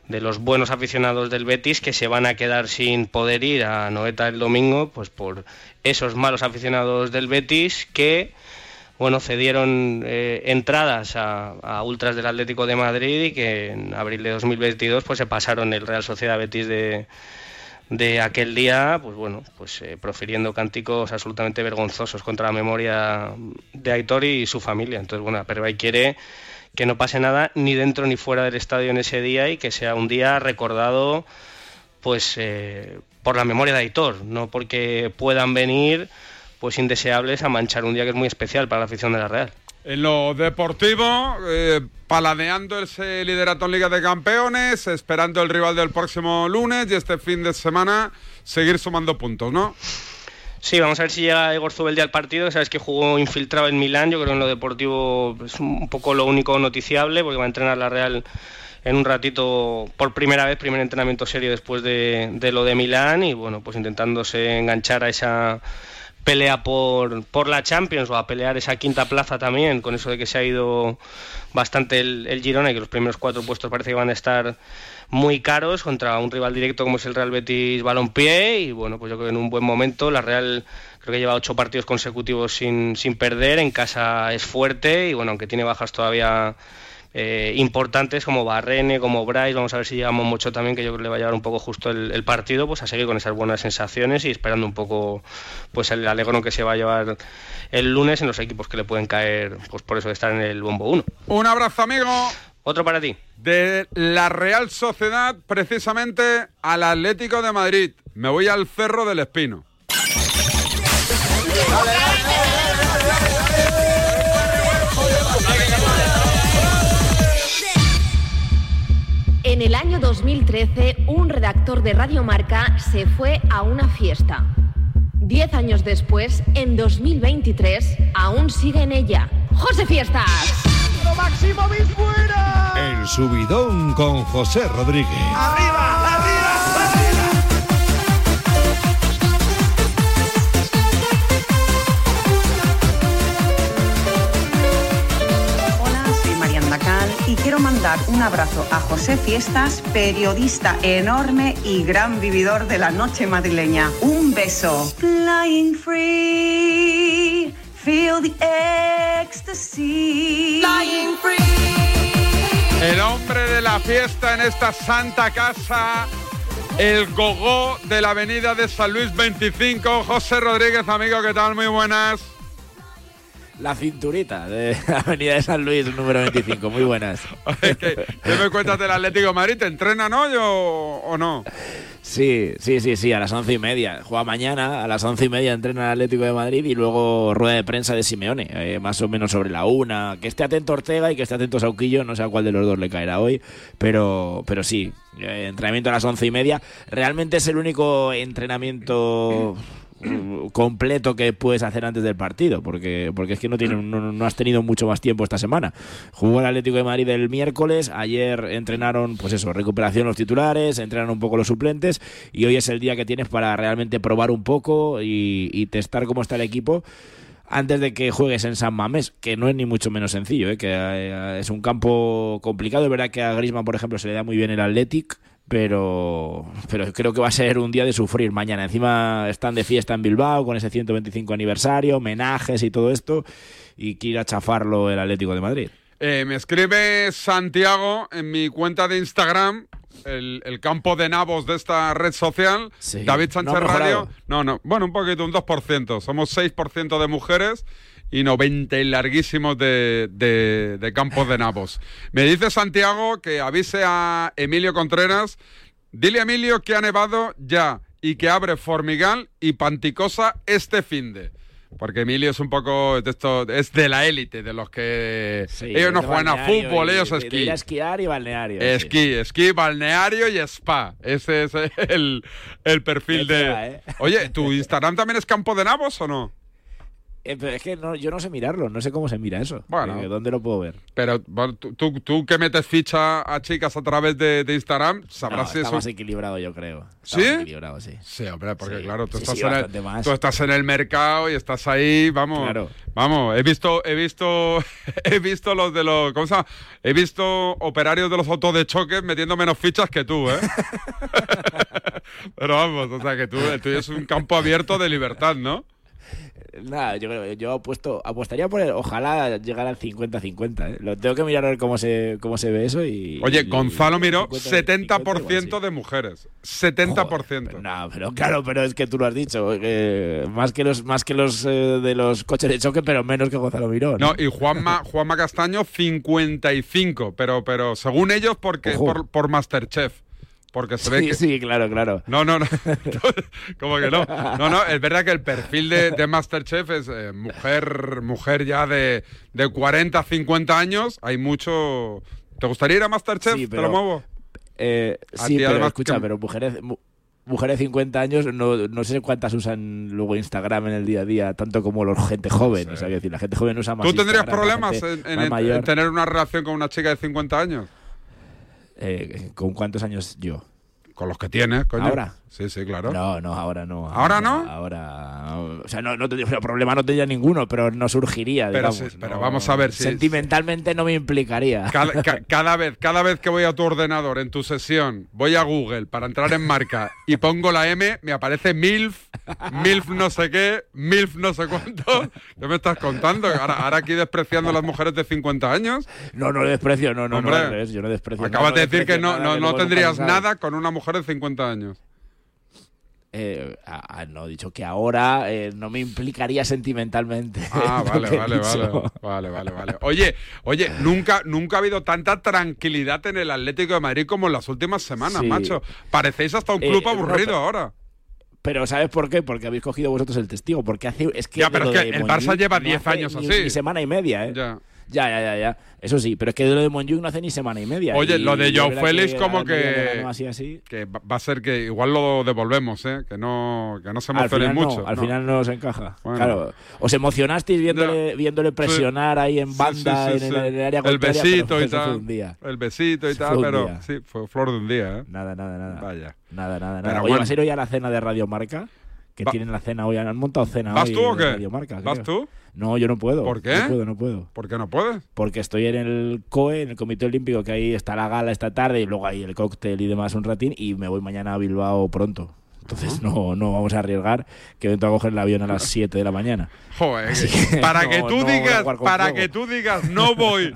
de los buenos aficionados del Betis que se van a quedar sin poder ir a Noeta el domingo, pues por esos malos aficionados del Betis que bueno, cedieron eh, entradas a, a ultras del Atlético de Madrid y que en abril de 2022 pues se pasaron el Real Sociedad Betis de, de aquel día, pues bueno, pues eh, profiriendo cánticos absolutamente vergonzosos contra la memoria de Aitor y su familia. Entonces, bueno, Apervay quiere que no pase nada ni dentro ni fuera del estadio en ese día y que sea un día recordado pues eh, por la memoria de Aitor, no porque puedan venir pues indeseables a manchar un día que es muy especial para la afición de la Real. En lo deportivo, eh, paladeando ese liderato en Liga de Campeones, esperando el rival del próximo lunes y este fin de semana seguir sumando puntos, ¿no? Sí, vamos a ver si llega Igor Zubeldia al partido. Sabes que jugó infiltrado en Milán. Yo creo que en lo deportivo es un poco lo único noticiable porque va a entrenar la Real en un ratito por primera vez, primer entrenamiento serio después de, de lo de Milán y bueno, pues intentándose enganchar a esa pelea por, por la Champions o a pelear esa quinta plaza también, con eso de que se ha ido bastante el, el Girona y que los primeros cuatro puestos parece que van a estar muy caros contra un rival directo como es el Real Betis Balompié. Y bueno, pues yo creo que en un buen momento la Real creo que lleva ocho partidos consecutivos sin, sin perder, en casa es fuerte y bueno, aunque tiene bajas todavía eh, importantes como Barrene, como Bryce, vamos a ver si llegamos mucho también, que yo creo que le va a llevar un poco justo el, el partido, pues a seguir con esas buenas sensaciones y esperando un poco pues el alegrón que se va a llevar el lunes en los equipos que le pueden caer, pues por eso de estar en el bombo 1. Un abrazo, amigo. Otro para ti. De la Real Sociedad, precisamente al Atlético de Madrid. Me voy al Cerro del Espino. El año 2013, un redactor de Radio Marca se fue a una fiesta. Diez años después, en 2023, aún sigue en ella. ¡José Fiestas! Máximo fuera! El subidón con José Rodríguez. ¡Arriba! Quiero mandar un abrazo a José Fiestas, periodista enorme y gran vividor de la noche madrileña. Un beso. Flying free, feel the ecstasy. Flying free. El hombre de la fiesta en esta santa casa, el gogó de la avenida de San Luis 25, José Rodríguez, amigo, ¿qué tal? Muy buenas. La cinturita de Avenida de San Luis, número 25. Muy buenas. ¿Qué, qué me cuentas del Atlético de Madrid? ¿Te entrenan hoy o, o no? Sí, sí, sí, sí, a las once y media. Juega mañana, a las once y media entrena el Atlético de Madrid y luego rueda de prensa de Simeone, eh, más o menos sobre la una. Que esté atento Ortega y que esté atento Sauquillo, no sé a cuál de los dos le caerá hoy, pero, pero sí, eh, entrenamiento a las once y media. Realmente es el único entrenamiento completo que puedes hacer antes del partido, porque, porque es que no, tiene, no, no has tenido mucho más tiempo esta semana. Jugó el Atlético de Madrid el miércoles, ayer entrenaron, pues eso, recuperación los titulares, entrenan un poco los suplentes, y hoy es el día que tienes para realmente probar un poco y, y testar cómo está el equipo antes de que juegues en San Mamés, que no es ni mucho menos sencillo, ¿eh? que eh, es un campo complicado. Es verdad que a Griezmann, por ejemplo, se le da muy bien el Athletic, pero, pero creo que va a ser un día de sufrir mañana. Encima están de fiesta en Bilbao con ese 125 aniversario, homenajes y todo esto, y quiere a chafarlo el Atlético de Madrid. Eh, me escribe Santiago en mi cuenta de Instagram, el, el campo de nabos de esta red social, David Sánchez No. Radio. No, no, bueno, un poquito, un 2%. Somos 6% de mujeres y 90 y larguísimos de, de, de campos de nabos. Me dice Santiago que avise a Emilio Contreras, dile a Emilio que ha nevado ya y que abre Formigal y Panticosa este finde. Porque Emilio es un poco de esto, es de la élite, de los que ellos no juegan a fútbol, y- ellos de esquí. a esquiar y balneario. sí. Esquí, esquí, balneario y spa. Ese es el, el perfil de. ¿eh? Oye, ¿tu Instagram también es campo de nabos o no? Eh, pero es que no, yo no sé mirarlo, no sé cómo se mira eso. Bueno. Eh, ¿Dónde lo puedo ver? Pero bueno, tú, tú, tú que metes ficha a chicas a través de, de Instagram, No, sabrás si está eso. más equilibrado, yo creo. Está ¿Sí? más equilibrado, sí. Sí, hombre, porque Sí, claro, tú, sí, estás sí, en el, bastante más. tú estás en el mercado y estás ahí, vamos. Claro. Vamos, he visto, he visto, he visto los de los, ¿cómo se llama? He visto operarios de los autos de choque metiendo menos fichas que tú, ¿eh? Pero vamos, o sea que tú, el tuyo es un campo abierto de libertad, ¿no? Nada, yo creo yo apuesto, apostaría por el, ojalá llegar al 50-50. ¿eh? Lo tengo que mirar a ver cómo se, cómo se ve eso y. Oye, y- Gonzalo miró 50, 70% de mujeres. 70%. No, pero claro, pero es que tú lo has dicho, más que los más que los eh, de los coches de choque, pero menos que Gonzalo Miró. No, y Juanma, Juanma Castaño 55, pero, pero según ellos porque Ojo. por, por Masterchef. Porque se ve Sí, que... sí, claro, claro. No, no, no. ¿Cómo que no? No, no, es verdad que el perfil de, de Masterchef es eh, mujer, mujer ya de, de 40, 50 años. Hay mucho... ¿Te gustaría ir a Masterchef? Sí, Te lo pero- muevo. Eh, sí, pero escucha, que- pero mujeres mu- mujeres de 50 años no, no sé cuántas usan luego Instagram en el día a día, tanto como los gente joven, o sea, decir, la gente joven usa más ¿Tú tendrías Instagram, la problemas en tener una relación con una chica de 50 años? Eh, ¿Con cuántos años yo? Con los que tienes, coño. ¿Ahora? Sí, sí, claro. No, no, ahora no. ¿Ahora no? Ahora. O sea, no, no sea, problema no tendría ninguno, pero no surgiría. Pero digamos, sí, pero no- vamos a ver si- Sentimentalmente no me implicaría. Cada, ca- cada vez, cada vez que voy a tu ordenador en tu sesión, voy a Google para entrar en marca y pongo la M, me aparece MILF, MILF no sé qué, MILF no sé cuánto. ¿Qué me estás contando? Ahora, ahora aquí despreciando a las mujeres de 50 años. No, no desprecio, no, no, Hombre, no, yo no desprecio. Acabas de decir que no, no, no tendrías nada con una mujer de 50 años. Eh, ah, ah, no, he dicho que ahora eh, no me implicaría sentimentalmente. Ah, vale, vale, vale, vale, vale, vale. Oye, oye, nunca, nunca ha habido tanta tranquilidad en el Atlético de Madrid como en las últimas semanas, Sí. macho. Parecéis hasta un Eh, club no, aburrido ahora. Pero ¿sabes por qué? Porque habéis cogido vosotros el testigo. Porque hace. Es que Ya, pero es que el Barça lleva no 10 hace años ni- así. Ni semana y media, ¿eh? Ya. Ya, ya, ya, ya. Eso sí, pero es que de lo de Monjuic no hace ni semana y media. Oye, Y lo de Joe Félix que como que, Así, así. que va a ser que igual lo devolvemos, ¿eh? Que no, que no se emocionen mucho. no, al ¿no? final no os encaja. Bueno. Claro. Os emocionasteis viéndole, viéndole presionar ahí en banda sí, sí, en, el, en el área El pero besito y fue tal. un día. El besito y tal, pero día. sí, fue flor de un día, ¿eh? Nada, nada, nada. Vaya. Nada, nada, Pero nada. Oye, bueno. ¿vas a ir hoy a la cena de Radio Marca? Que Va- tienen la cena hoy. Han montado cena ¿Vas hoy tú o qué? Marca, ¿Vas tú? No, yo no puedo. ¿Por qué? No puedo, no puedo. ¿Por qué no puedes? Porque estoy en el COE, en el Comité Olímpico, que ahí está la gala esta tarde y luego hay el cóctel y demás un ratín y me voy mañana a Bilbao pronto. Entonces no, no vamos a arriesgar que entro a coger el avión a las 7 de la mañana. Joder, que- para no, que tú digas, para fuego. que tú digas no voy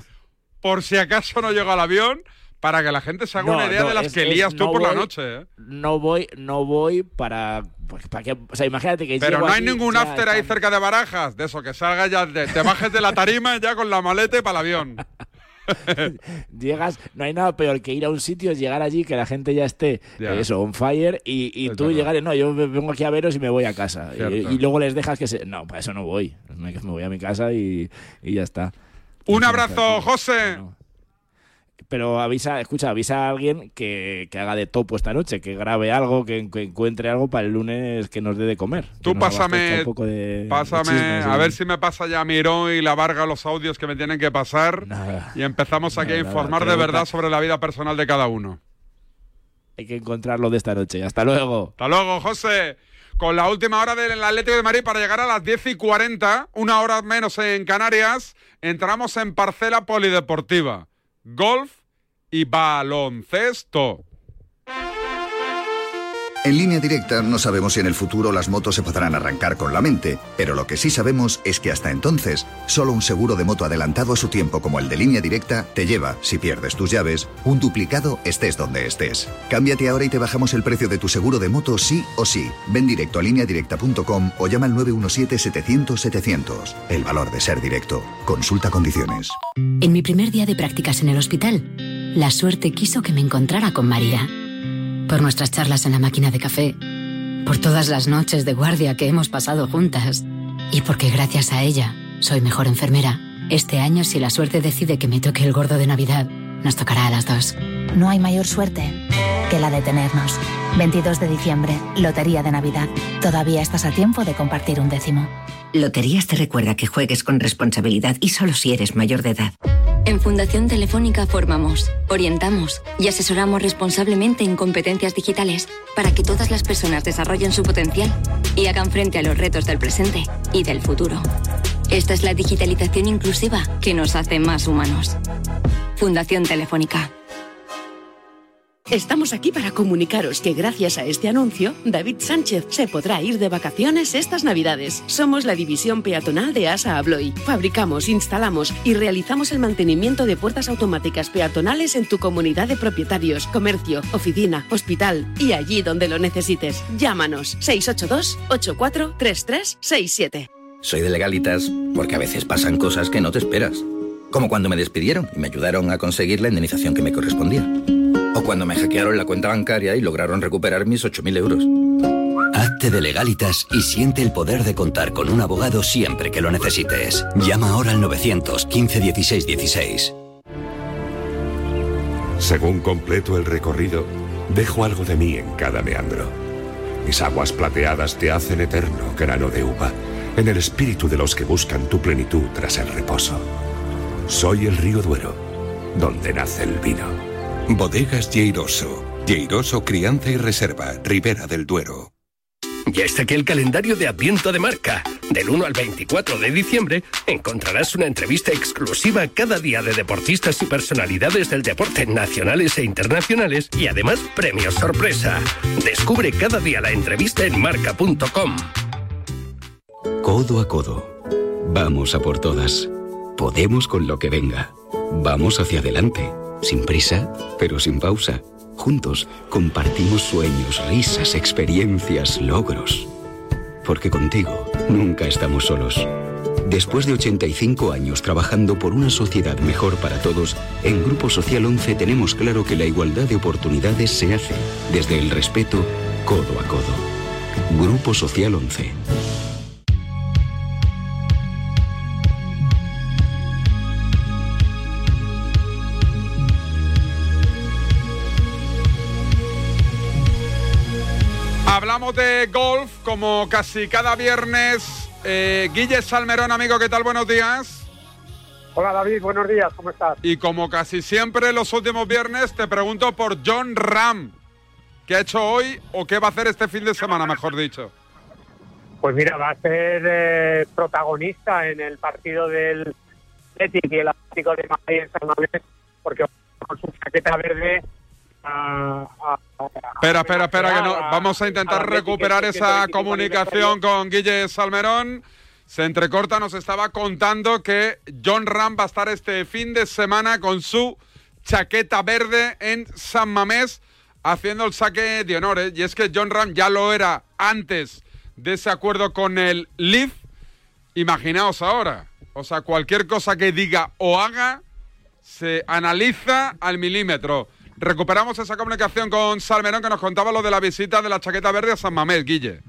por si acaso no llego al avión, para que la gente se haga No, una idea no, de las es- que lías tú no por la noche, ¿eh? No voy, no voy para, pues, para que, o sea, imagínate que Pero no hay aquí, ningún after ahí están- cerca de Barajas, de eso, que salga ya, de- te bajes de la tarima ya con la maleta y para el avión. llegas, no hay nada peor que ir a un sitio, llegar allí, que la gente ya esté, Ya. eso, on fire, y, y tú llegar, no, yo vengo aquí a veros y me voy a casa. Y, luego les dejas que se... No, para eso no voy. Me, me voy a mi casa y, y ya está. Un abrazo, José. Pero avisa, escucha, avisa a alguien que, que haga de topo esta noche, que grabe algo, que, que encuentre algo para el lunes que nos dé de comer. Tú pásame, un poco de- de pásame, chismes, a ver si me pasa ya Miró y la Varga los audios que me tienen que pasar. Y empezamos aquí a informar nada, de verdad sobre la vida personal de cada uno. Hay que encontrarlo de esta noche. Hasta luego. Hasta luego, José. Con la última hora del Atlético de Madrid para llegar a las 10 y 40, una hora menos en Canarias, entramos en parcela polideportiva. Golf y baloncesto. En línea directa no sabemos si en el futuro las motos se podrán arrancar con la mente, pero lo que sí sabemos es que hasta entonces, solo un seguro de moto adelantado a su tiempo como el de línea directa te lleva, si pierdes tus llaves, un duplicado estés donde estés. Cámbiate ahora y te bajamos el precio de tu seguro de moto sí o sí. Ven directo a lineadirecta.com o llama al 917-700-700. El valor de ser directo. Consulta condiciones. En mi primer día de prácticas en el hospital, la suerte quiso que me encontrara con María. Por nuestras charlas en la máquina de café, por todas las noches de guardia que hemos pasado juntas y porque gracias a ella soy mejor enfermera. Este año, si la suerte decide que me toque el gordo de Navidad, nos tocará a las dos. No hay mayor suerte que la de tenernos. 22 de diciembre, Lotería de Navidad. Todavía estás a tiempo de compartir un décimo. Loterías te recuerda que juegues con responsabilidad y solo si eres mayor de edad. En Fundación Telefónica formamos, orientamos y asesoramos responsablemente en competencias digitales para que todas las personas desarrollen su potencial y hagan frente a los retos del presente y del futuro. Esta es la digitalización inclusiva que nos hace más humanos. Fundación Telefónica. Estamos aquí para comunicaros que gracias a este anuncio, David Sánchez se podrá ir de vacaciones estas Navidades. Somos la división peatonal de ASA Abloy. Fabricamos, instalamos y realizamos el mantenimiento de puertas automáticas peatonales en tu comunidad de propietarios, comercio, oficina, hospital y allí donde lo necesites. Llámanos 682 843367. Soy de legalitas porque a veces pasan cosas que no te esperas. Como cuando me despidieron y me ayudaron a conseguir la indemnización que me correspondía. O cuando me hackearon la cuenta bancaria y lograron recuperar mis 8.000 euros. Hazte de legalitas y siente el poder de contar con un abogado siempre que lo necesites. Llama ahora al 915 16 16. Según completo el recorrido, dejo algo de mí en cada meandro. Mis aguas plateadas te hacen eterno grano de uva, en el espíritu de los que buscan tu plenitud tras el reposo. Soy el río Duero, donde nace el vino. Bodegas Lleiroso. Lleiroso Crianza y Reserva, Ribera del Duero. Ya está aquí el calendario de Adviento de Marca. Del 1 al 24 de diciembre encontrarás una entrevista exclusiva cada día de deportistas y personalidades del deporte nacionales e internacionales y además premios sorpresa. Descubre cada día la entrevista en marca.com. Codo a codo. Vamos a por todas. Podemos con lo que venga. Vamos hacia adelante. Sin prisa, pero sin pausa. Juntos compartimos sueños, risas, experiencias, logros. Porque contigo nunca estamos solos. Después de 85 años trabajando por una sociedad mejor para todos, en Grupo Social 11 tenemos claro que la igualdad de oportunidades se hace desde el respeto codo a codo. Grupo Social 11. Hablamos de golf como casi cada viernes. Eh, Guille Salmerón, amigo, ¿qué tal? Buenos días. Hola David, buenos días, ¿cómo estás? Y como casi siempre los últimos viernes, te pregunto por John Ram. ¿Qué ha hecho hoy o qué va a hacer este fin de semana, mejor dicho? Pues mira, va a ser eh, protagonista en el partido del Atlético y el Atlético de Madrid en San Mamés, porque con su chaqueta verde a- a- a- Espera, espera, espera, que no. Vamos a intentar recuperar que esa 125 comunicación con Guille Salmerón. Se entrecorta, nos estaba contando que John Ram va a estar este fin de semana con su chaqueta verde en San Mamés haciendo el saque de honores. Y es que John Ram ya lo era antes de ese acuerdo con el Leaf. Imaginaos ahora. O sea, cualquier cosa que diga o haga se analiza al milímetro. Recuperamos esa comunicación con Salmerón que nos contaba lo de la visita de la chaqueta verde a San Mamés, Guille.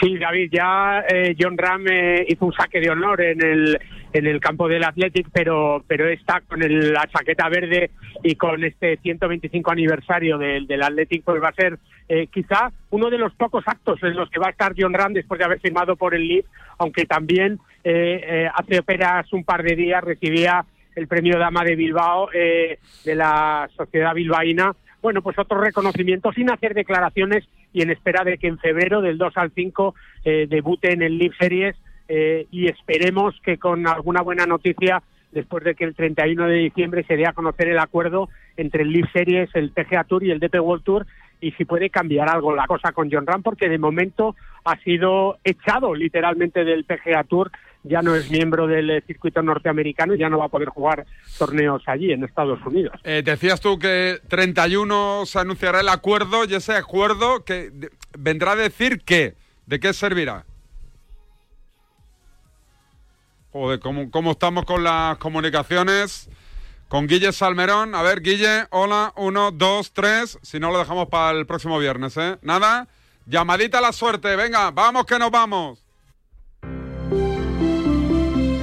Sí, David, ya eh, John Ram eh, hizo un saque de honor en el en el campo del Athletic, pero pero está con el- la chaqueta verde y con este 125 aniversario del, del Athletic, pues va a ser eh, quizá uno de los pocos actos en los que va a estar John Ram después de haber firmado por el Leeds, aunque también eh, eh, hace apenas un par de días recibía el premio Dama de Bilbao eh, de la sociedad bilbaína. Bueno, pues otro reconocimiento sin hacer declaraciones y en espera de que en febrero, del 2 al 5, eh, debute en el League Series eh, y esperemos que con alguna buena noticia, después de que el 31 de diciembre se dé a conocer el acuerdo entre el League Series, el PGA Tour y el DP World Tour y si puede cambiar algo la cosa con John Ram, porque de momento ha sido echado literalmente del PGA Tour, ya no es miembro del eh, circuito norteamericano y ya no va a poder jugar torneos allí en Estados Unidos. Eh, decías tú que 31 se anunciará el acuerdo y ese acuerdo que vendrá a decir qué, de qué servirá. Joder, ¿cómo, cómo estamos con las comunicaciones? Con Guille Salmerón. A ver, Guille, hola, uno, dos, tres. Si no, lo dejamos para el próximo viernes, ¿eh? Nada, llamadita a la suerte. Venga, vamos que nos vamos.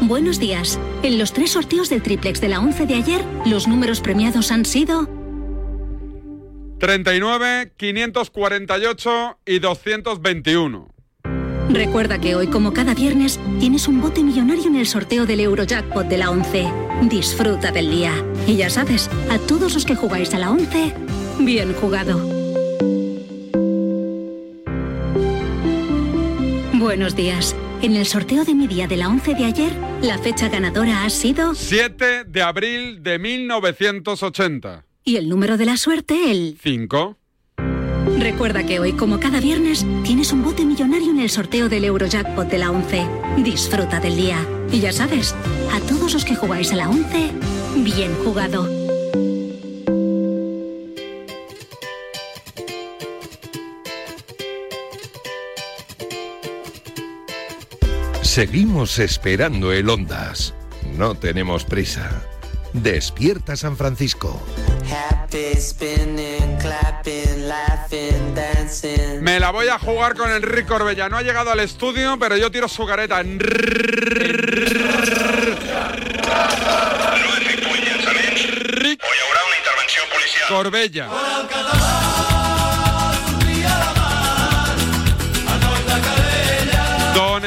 Buenos días. En los tres sorteos del triplex de la 11 de ayer, los números premiados han sido 39, 548 y 221. Recuerda que hoy, como cada viernes, tienes un bote millonario en el sorteo del Eurojackpot de la 11. Disfruta del día. Y ya sabes, a todos los que jugáis a la 11, bien jugado. Buenos días. En el sorteo de mi día de la 11 de ayer, la fecha ganadora ha sido 7 de abril de 1980. y el número de la suerte el 5. Recuerda que hoy, como cada viernes, tienes un bote millonario en el sorteo del Eurojackpot de la 11. Disfruta del día. Y ya sabes, a todos los que jugáis a la 11, bien jugado. Seguimos esperando el Ondas. No tenemos prisa. Despierta San Francisco. Me la voy a jugar con Enrique Corbella. No ha llegado al estudio, pero yo tiro su careta. Corbella.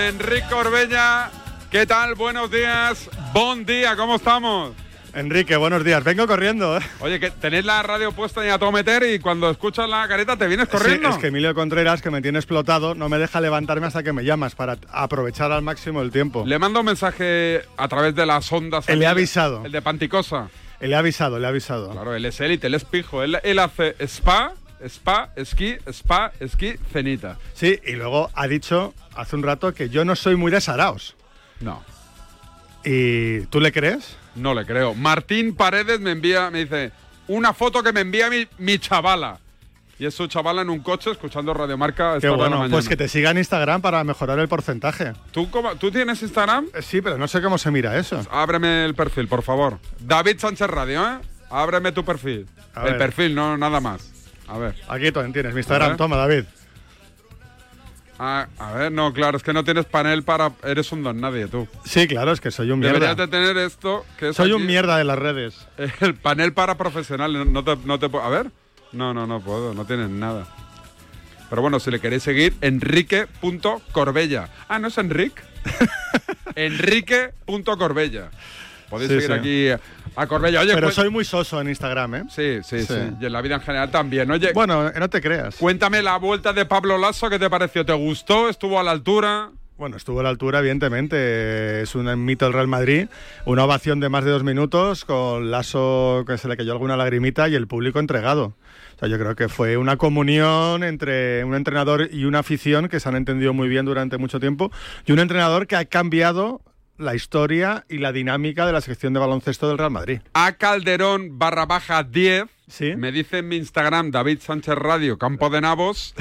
Enrique Corbella, ¿qué tal? Buenos días. Buen día, ¿cómo estamos? Enrique, buenos días. Vengo corriendo, ¿eh? Oye, que tenéis la radio puesta y a todo meter y cuando escuchas la careta te vienes corriendo. Sí, es que Emilio Contreras, que me tiene explotado, no me deja levantarme hasta que me llamas para aprovechar al máximo el tiempo. Le mando un mensaje a través de las ondas. Él le ha avisado. El de Panticosa. Le ha avisado, le ha avisado. Claro, él es élite, él es pijo. Él, él hace spa, spa, esquí, spa, esquí, cenita. Sí, y luego ha dicho hace un rato que yo no soy muy de Saraos. No. ¿Y tú le crees? No le creo. Martín Paredes me envía, me dice, una foto que me envía mi, mi chavala. Y es su chavala en un coche escuchando Radio Marca. esta Qué bueno, mañana. pues que te siga en Instagram para mejorar el porcentaje. ¿Tú, cómo- ¿Tú tienes Instagram? Sí, pero no sé cómo se mira eso. Ábreme el perfil, por favor. David Sánchez Radio, ¿eh? Ábreme tu perfil. A el ver. perfil, no nada más. A ver. Aquí también tienes mi Instagram. Toma, David. Ah, a ver, no, claro, es que no tienes panel para... Eres un don nadie, tú. Sí, claro, es que soy un mierda. Deberías de tener esto, que es Soy aquí, un mierda de las redes. El panel para profesionales. No te, no te puedo- A ver. No, no, no puedo. No tienes nada. Pero bueno, si le queréis seguir, enrique.corbella. Ah, ¿no es Enrique? enrique.corbella. Podéis Sí, seguir sí. aquí a Corbella. Oye, Pero soy muy soso en Instagram, ¿eh? Sí, sí, sí, Sí. Y en la vida en general también. Oye, Bueno, no te creas. cuéntame la vuelta de Pablo Lasso. ¿Qué te pareció? ¿Te gustó? ¿Estuvo a la altura? Bueno, estuvo a la altura, evidentemente. Es un mito del Real Madrid. Una ovación de más de dos minutos con Lasso que se le cayó alguna lagrimita y el público entregado. O sea, yo creo que fue una comunión entre un entrenador y una afición que se han entendido muy bien durante mucho tiempo y un entrenador que ha cambiado la historia y la dinámica de la sección de baloncesto del Real Madrid. A Calderón barra baja 10. Me dice en mi Instagram David Sánchez Radio Campo de Navos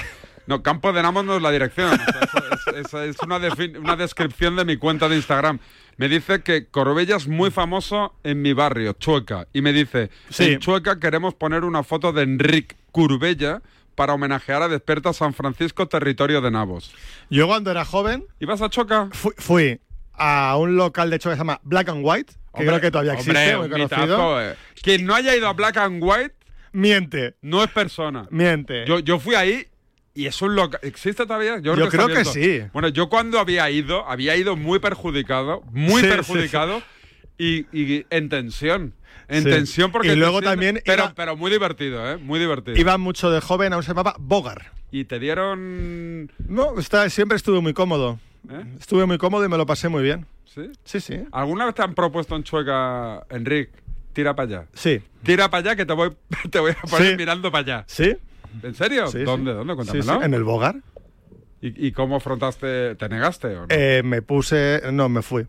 No, Campo de Namos no es la dirección. o sea, eso es, es- es una, descripción de mi cuenta de Instagram. Me dice que Corbella es muy famoso en mi barrio, Chueca. Y me dice, Sí. en Chueca queremos poner una foto de Enric Curbella para homenajear a Desperta San Francisco, territorio de Navos. Yo cuando era joven... ¿Ibas a Choca? Fui, fui a un local de hecho que se llama Black and White, que Hombre, creo que todavía existe, hombre, muy conocido. eh. Quien no haya ido a Black and White Miente, no es persona. miente. Yo, yo fui ahí y es un local. ¿Existe todavía? Yo creo que sí. Bueno, yo cuando había ido, había ido muy perjudicado, muy Sí, perjudicado Y, y en tensión. En tensión porque. Y luego también Pero, iba- pero muy divertido, ¿eh? Muy divertido. Iba mucho de joven a un se llamaba Bogar. Y te dieron. No, está, siempre estuve muy cómodo. ¿Eh? Estuve muy cómodo y me lo pasé muy bien. ¿Sí? Sí, sí. ¿Alguna vez te han propuesto en Chueca, Enric? Tira para allá. Sí. Tira para allá que te voy, te voy a poner Sí. mirando para allá. ¿Sí? ¿En serio? Sí, ¿Dónde? sí. ¿Dónde? Cuéntamelo. En el Bogar. ¿Y, y cómo afrontaste? ¿Te negaste o no? Eh, me puse. No, me fui.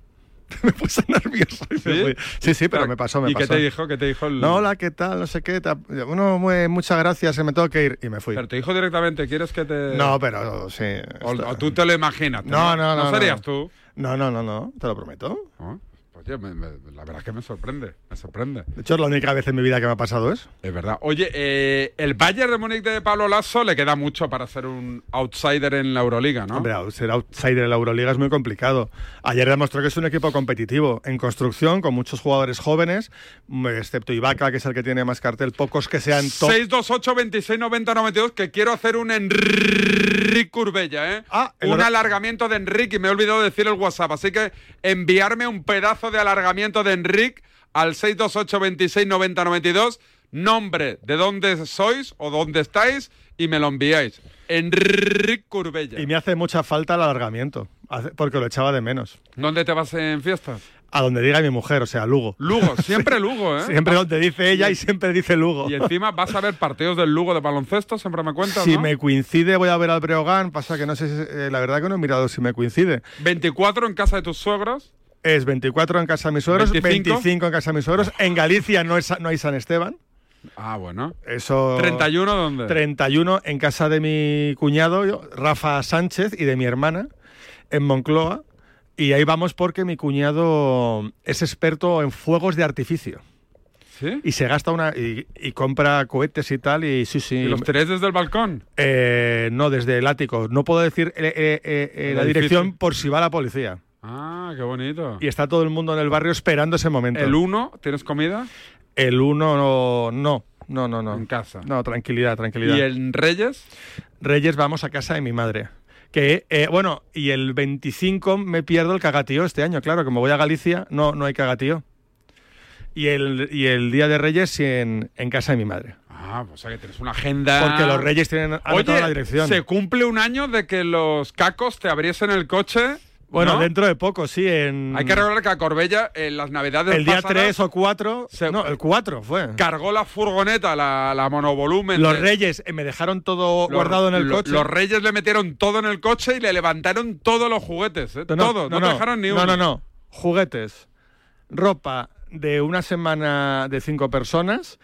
me puse nervioso. y me ¿Sí? fui. Sí, sí, pero me pasó, me ¿Y qué pasó. te dijo? ¿Qué te dijo el.? No, hola, ¿qué tal? No sé qué. Bueno, muy- muchas gracias, se me tengo que ir. Y me fui. Pero te dijo directamente, ¿quieres que te.? No, pero sí. O, tú te lo imaginas. No, no, no. ¿No serías tú? No, no, no, no. Te lo prometo. Oh, Oye, me- me- la verdad es que me sorprende. Me sorprende. De hecho, es la única vez en mi vida que me ha pasado eso. Es verdad. Oye, eh, el Bayern de Múnich de Pablo Lasso le queda mucho para ser un outsider en la Euroliga, ¿no? Hombre, ser outsider en la Euroliga es muy complicado. Ayer demostró que es un equipo competitivo, en construcción, con muchos jugadores jóvenes, mm, excepto Ibaka, que es el que tiene más cartel, pocos que sean top. 628 26 90 92 que quiero hacer un Enrique Curbella, ¿eh? Ah, un hora- alargamiento de Enrique y me he olvidado decir el WhatsApp, así que enviarme un pedazo de alargamiento de Enrique al 628 26 90 92, nombre de dónde sois o dónde estáis y me lo enviáis. Enrique Curbella. Y me hace mucha falta el alargamiento, porque lo echaba de menos. ¿Dónde te vas en fiestas? A donde diga mi mujer, o sea, Lugo. Lugo, siempre Lugo, ¿eh? Siempre donde dice ella y siempre dice Lugo. Y encima vas a ver partidos del Lugo de baloncesto, siempre me cuentas, Si ¿no? me coincide, voy a ver al Breogán. Pasa que no sé, si- eh, la verdad que no he mirado si me coincide. 24 en casa de tus suegros. Es 24 en casa de mis suegros, 25. 25, en casa de mis suegros. En Galicia no, es, no hay San Esteban. Ah, bueno. Eso. 31 dónde? 31 en casa de mi cuñado, Rafa Sánchez, y de mi hermana, en Moncloa. Y ahí vamos porque mi cuñado es experto en fuegos de artificio. ¿Sí? Y se gasta una. Y, y compra cohetes y tal. Y sí, sí. ¿Y los tiráis desde el balcón? Eh, no, desde el ático. No puedo decir eh, eh, eh, la dirección por si va la policía. Ah, qué bonito. Y está todo el mundo en el barrio esperando ese momento. ¿El 1? ¿Tienes comida? El uno no, no, no, no, no. En casa. No, tranquilidad, tranquilidad. ¿Y en Reyes? Reyes vamos a casa de mi madre. Que, eh, bueno, y el 25 me pierdo el cagatío este año, claro, como voy a Galicia, no, no hay cagatío. Y el, y el día de Reyes en, en casa de mi madre. Ah, o sea que tienes una agenda. Porque los Reyes tienen Oye, la dirección. se cumple un año de que los cacos te abriesen el coche. Bueno, ¿no? dentro de poco, sí. En... Hay que recordar que a Corbella en las navidades El día pasadas 3 o 4. se- No, el 4 fue. cargó la furgoneta, la, la monovolumen. Los de- Reyes eh, me dejaron todo los- guardado en el lo- coche. Los Reyes le metieron todo en el coche y le levantaron todos los juguetes. ¿eh? No, no, Todos, no, te dejaron ni uno. No, no, no. Juguetes, ropa de una semana de cinco personas,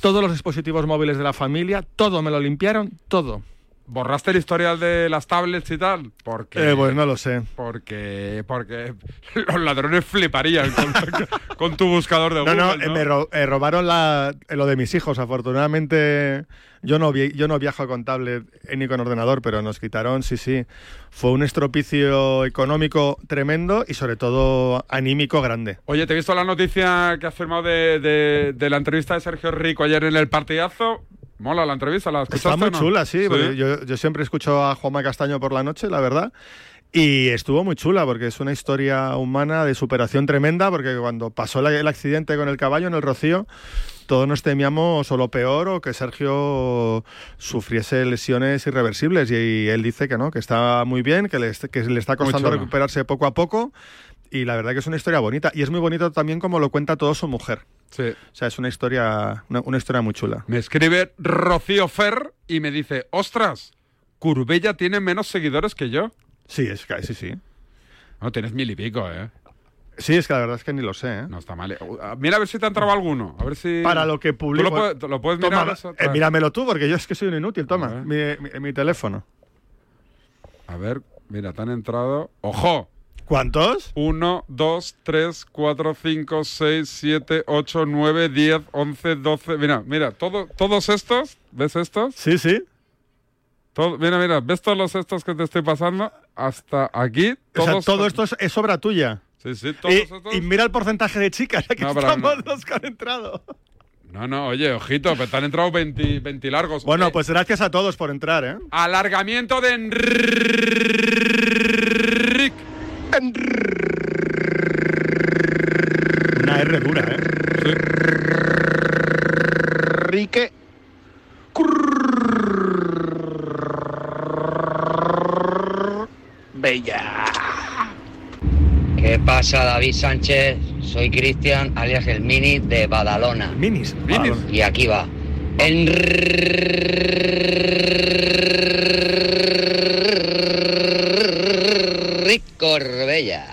todos los dispositivos móviles de la familia, todo me lo limpiaron, todo. ¿Borraste el historial de las tablets y tal? Porque. Eh, pues no lo sé. Porque, porque los ladrones fliparían con, con tu buscador de Google. no, ¿no? eh, me ro- eh, robaron la- eh, lo de mis hijos. Afortunadamente, yo no, vi- yo no viajo con tablet eh, ni con ordenador, pero nos quitaron, sí, sí. Fue un estropicio económico tremendo y sobre todo anímico grande. Oye, te he visto la noticia que has firmado de, de- de la entrevista de Sergio Rico ayer en el partidazo. Mola la entrevista, ¿la escuchaste Está muy no? chula, sí. porque Yo, yo siempre escucho a Juanma Castaño por la noche, la verdad. Y estuvo muy chula porque es una historia humana de superación tremenda porque cuando pasó la- el accidente con el caballo en el Rocío, todos nos temíamos o lo peor o que Sergio sufriese lesiones irreversibles y, él dice que no, que está muy bien, que le, que le está costando recuperarse poco a poco y la verdad que es una historia bonita y es muy bonito también como lo cuenta todo su mujer. Sí. O sea, es una historia, una, una historia muy chula. Me escribe Rocío Fer y me dice, ostras, Curbella tiene menos seguidores que yo. Sí, es que sí, sí. No, tienes mil y pico, ¿eh? Sí, es que la verdad es que ni lo sé. ¿eh? No está mal. eh. Uh, Mira a ver si te ha entrado alguno. A ver si... Para lo que publico. ¿Tú lo puedes, lo puedes Toma, mirar? eso? eh, míramelo tú, porque yo es que soy un inútil. Toma, mi- mi teléfono. A ver, mira, te han entrado. ¡Ojo! ¿Cuántos? 1, 2, 3, 4, 5, 6, 7, 8, 9, 10, 11, 12. Mira, mira, todo, todos estos, ¿ves estos? Sí, sí. Todo, mira, mira, ¿ves todos los estos que te estoy pasando? Hasta aquí, O sea, todos. todo esto es, es obra tuya. Sí, sí, todos Y, estos. y mira el porcentaje de chicas que No, estamos no. los que han entrado. No, no, oye, ojito, pero te han entrado 20, 20 largos. Bueno, Eh, pues gracias a todos por entrar, ¿eh? Alargamiento de Enric. Una R dura, ¿eh? Enrique. Bella. ¿Qué pasa, David Sánchez? Soy Cristian, alias el Mini de Badalona. Minis. Y aquí va. Enrique Corbella.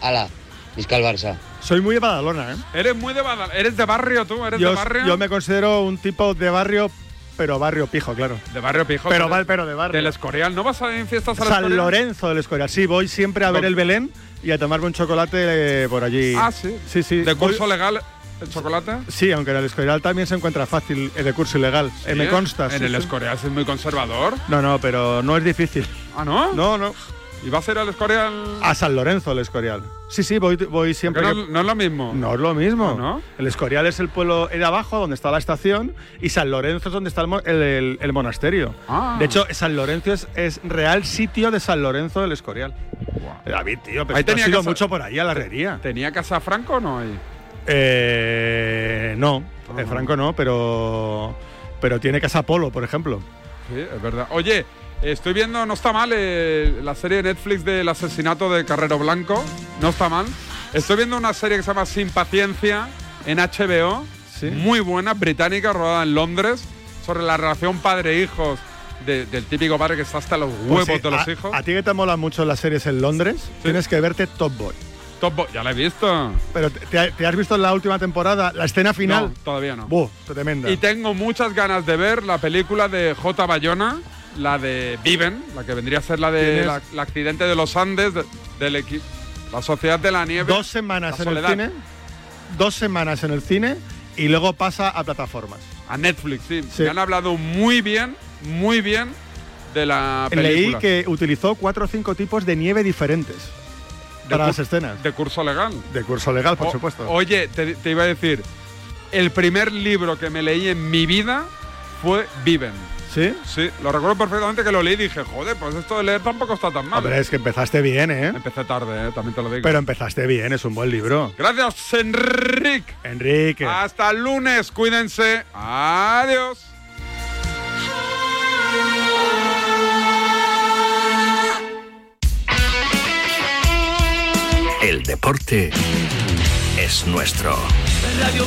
Ala, Vizca el Barça. Soy muy de Badalona, ¿eh? Eres muy de Badal- ¿Eres de barrio tú? ¿Eres Yo, de barrio? yo me considero un tipo de barrio, pero barrio pijo, claro. De barrio pijo. Pero, va- pero de barrio. Del Escorial. ¿No vas a en fiestas al San Escorial? Lorenzo del Escorial. Sí, voy siempre a ver el Belén y a tomarme un chocolate eh, por allí. Ah, sí. Sí, sí. ¿De curso legal el chocolate? Sí, aunque en el Escorial también se encuentra fácil eh, de curso ilegal. Eh, me consta. En sí, el. Escorial es muy conservador. No, no, pero no es difícil. ¿Ah, no? No, no. ¿Y vas a ir al Escorial? A San Lorenzo el Escorial. Sí, sí, voy, voy siempre. Que- no, no es lo mismo. No es lo mismo. Ah, ¿no? El Escorial es el pueblo de abajo, donde está la estación, y San Lorenzo es donde está el, mo- el- el- el monasterio. Ah. De hecho, San Lorenzo es, es real sitio de San Lorenzo del Escorial. David, tío, pero Ahí has tenía ido casa- mucho por ahí a la herrería. ¿Tenía Casa Franco o no ahí? Eh, no, Ah. eh, Franco no, pero, pero tiene Casa Polo, por ejemplo. Sí, es verdad. Oye, estoy viendo, no está mal, eh, la serie de Netflix del asesinato de Carrero Blanco. No está mal. Estoy viendo una serie que se llama Sin Paciencia en HBO. Muy buena, británica, rodada en Londres, sobre la relación padre-hijos de- del típico padre que está hasta los huevos Pues sí, de los a, hijos. A ti que te molan mucho las series en Londres, tienes que verte Top Boy. Top Boy, ya la he visto. Pero te, has visto la última temporada, la escena final. No, todavía no. Buh, tremenda. Y tengo muchas ganas de ver la película de J. Bayona, la de Viven, la que vendría a ser la de la- accidente de los Andes, de- del equipo. La Sociedad de la Nieve. Dos semanas en el cine, dos semanas en el cine y luego pasa a plataformas. A Netflix, sí. Sí. Me han hablado muy bien, muy bien de la Leí película. que utilizó cuatro o cinco tipos de nieve diferentes para cur- las escenas. De curso legal. De curso legal, por O- supuesto. Oye, te, te iba a decir, el primer libro que me leí en mi vida fue Viven. ¿Sí? Sí, lo recuerdo perfectamente que lo leí y dije, joder, pues esto de leer tampoco está tan mal. Hombre, es que empezaste bien, ¿eh? Empecé tarde, ¿eh? también te lo digo. Pero empezaste bien, es un buen libro. Gracias, Enrique. Enrique. Hasta el lunes, cuídense. Adiós. El deporte es nuestro. Radio.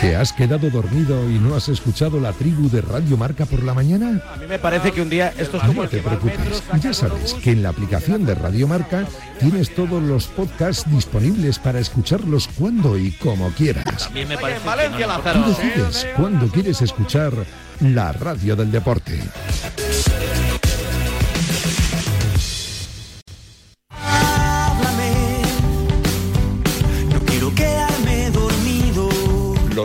¿Te has quedado dormido y no has escuchado la tribu de Radio Marca por la mañana? A mí me parece que un día esto es como No te preocupes, ya sabes que en la aplicación de Radio Marca tienes todos los podcasts disponibles para escucharlos cuando y como quieras. También me parece. Tú decides cuándo quieres escuchar la radio del deporte.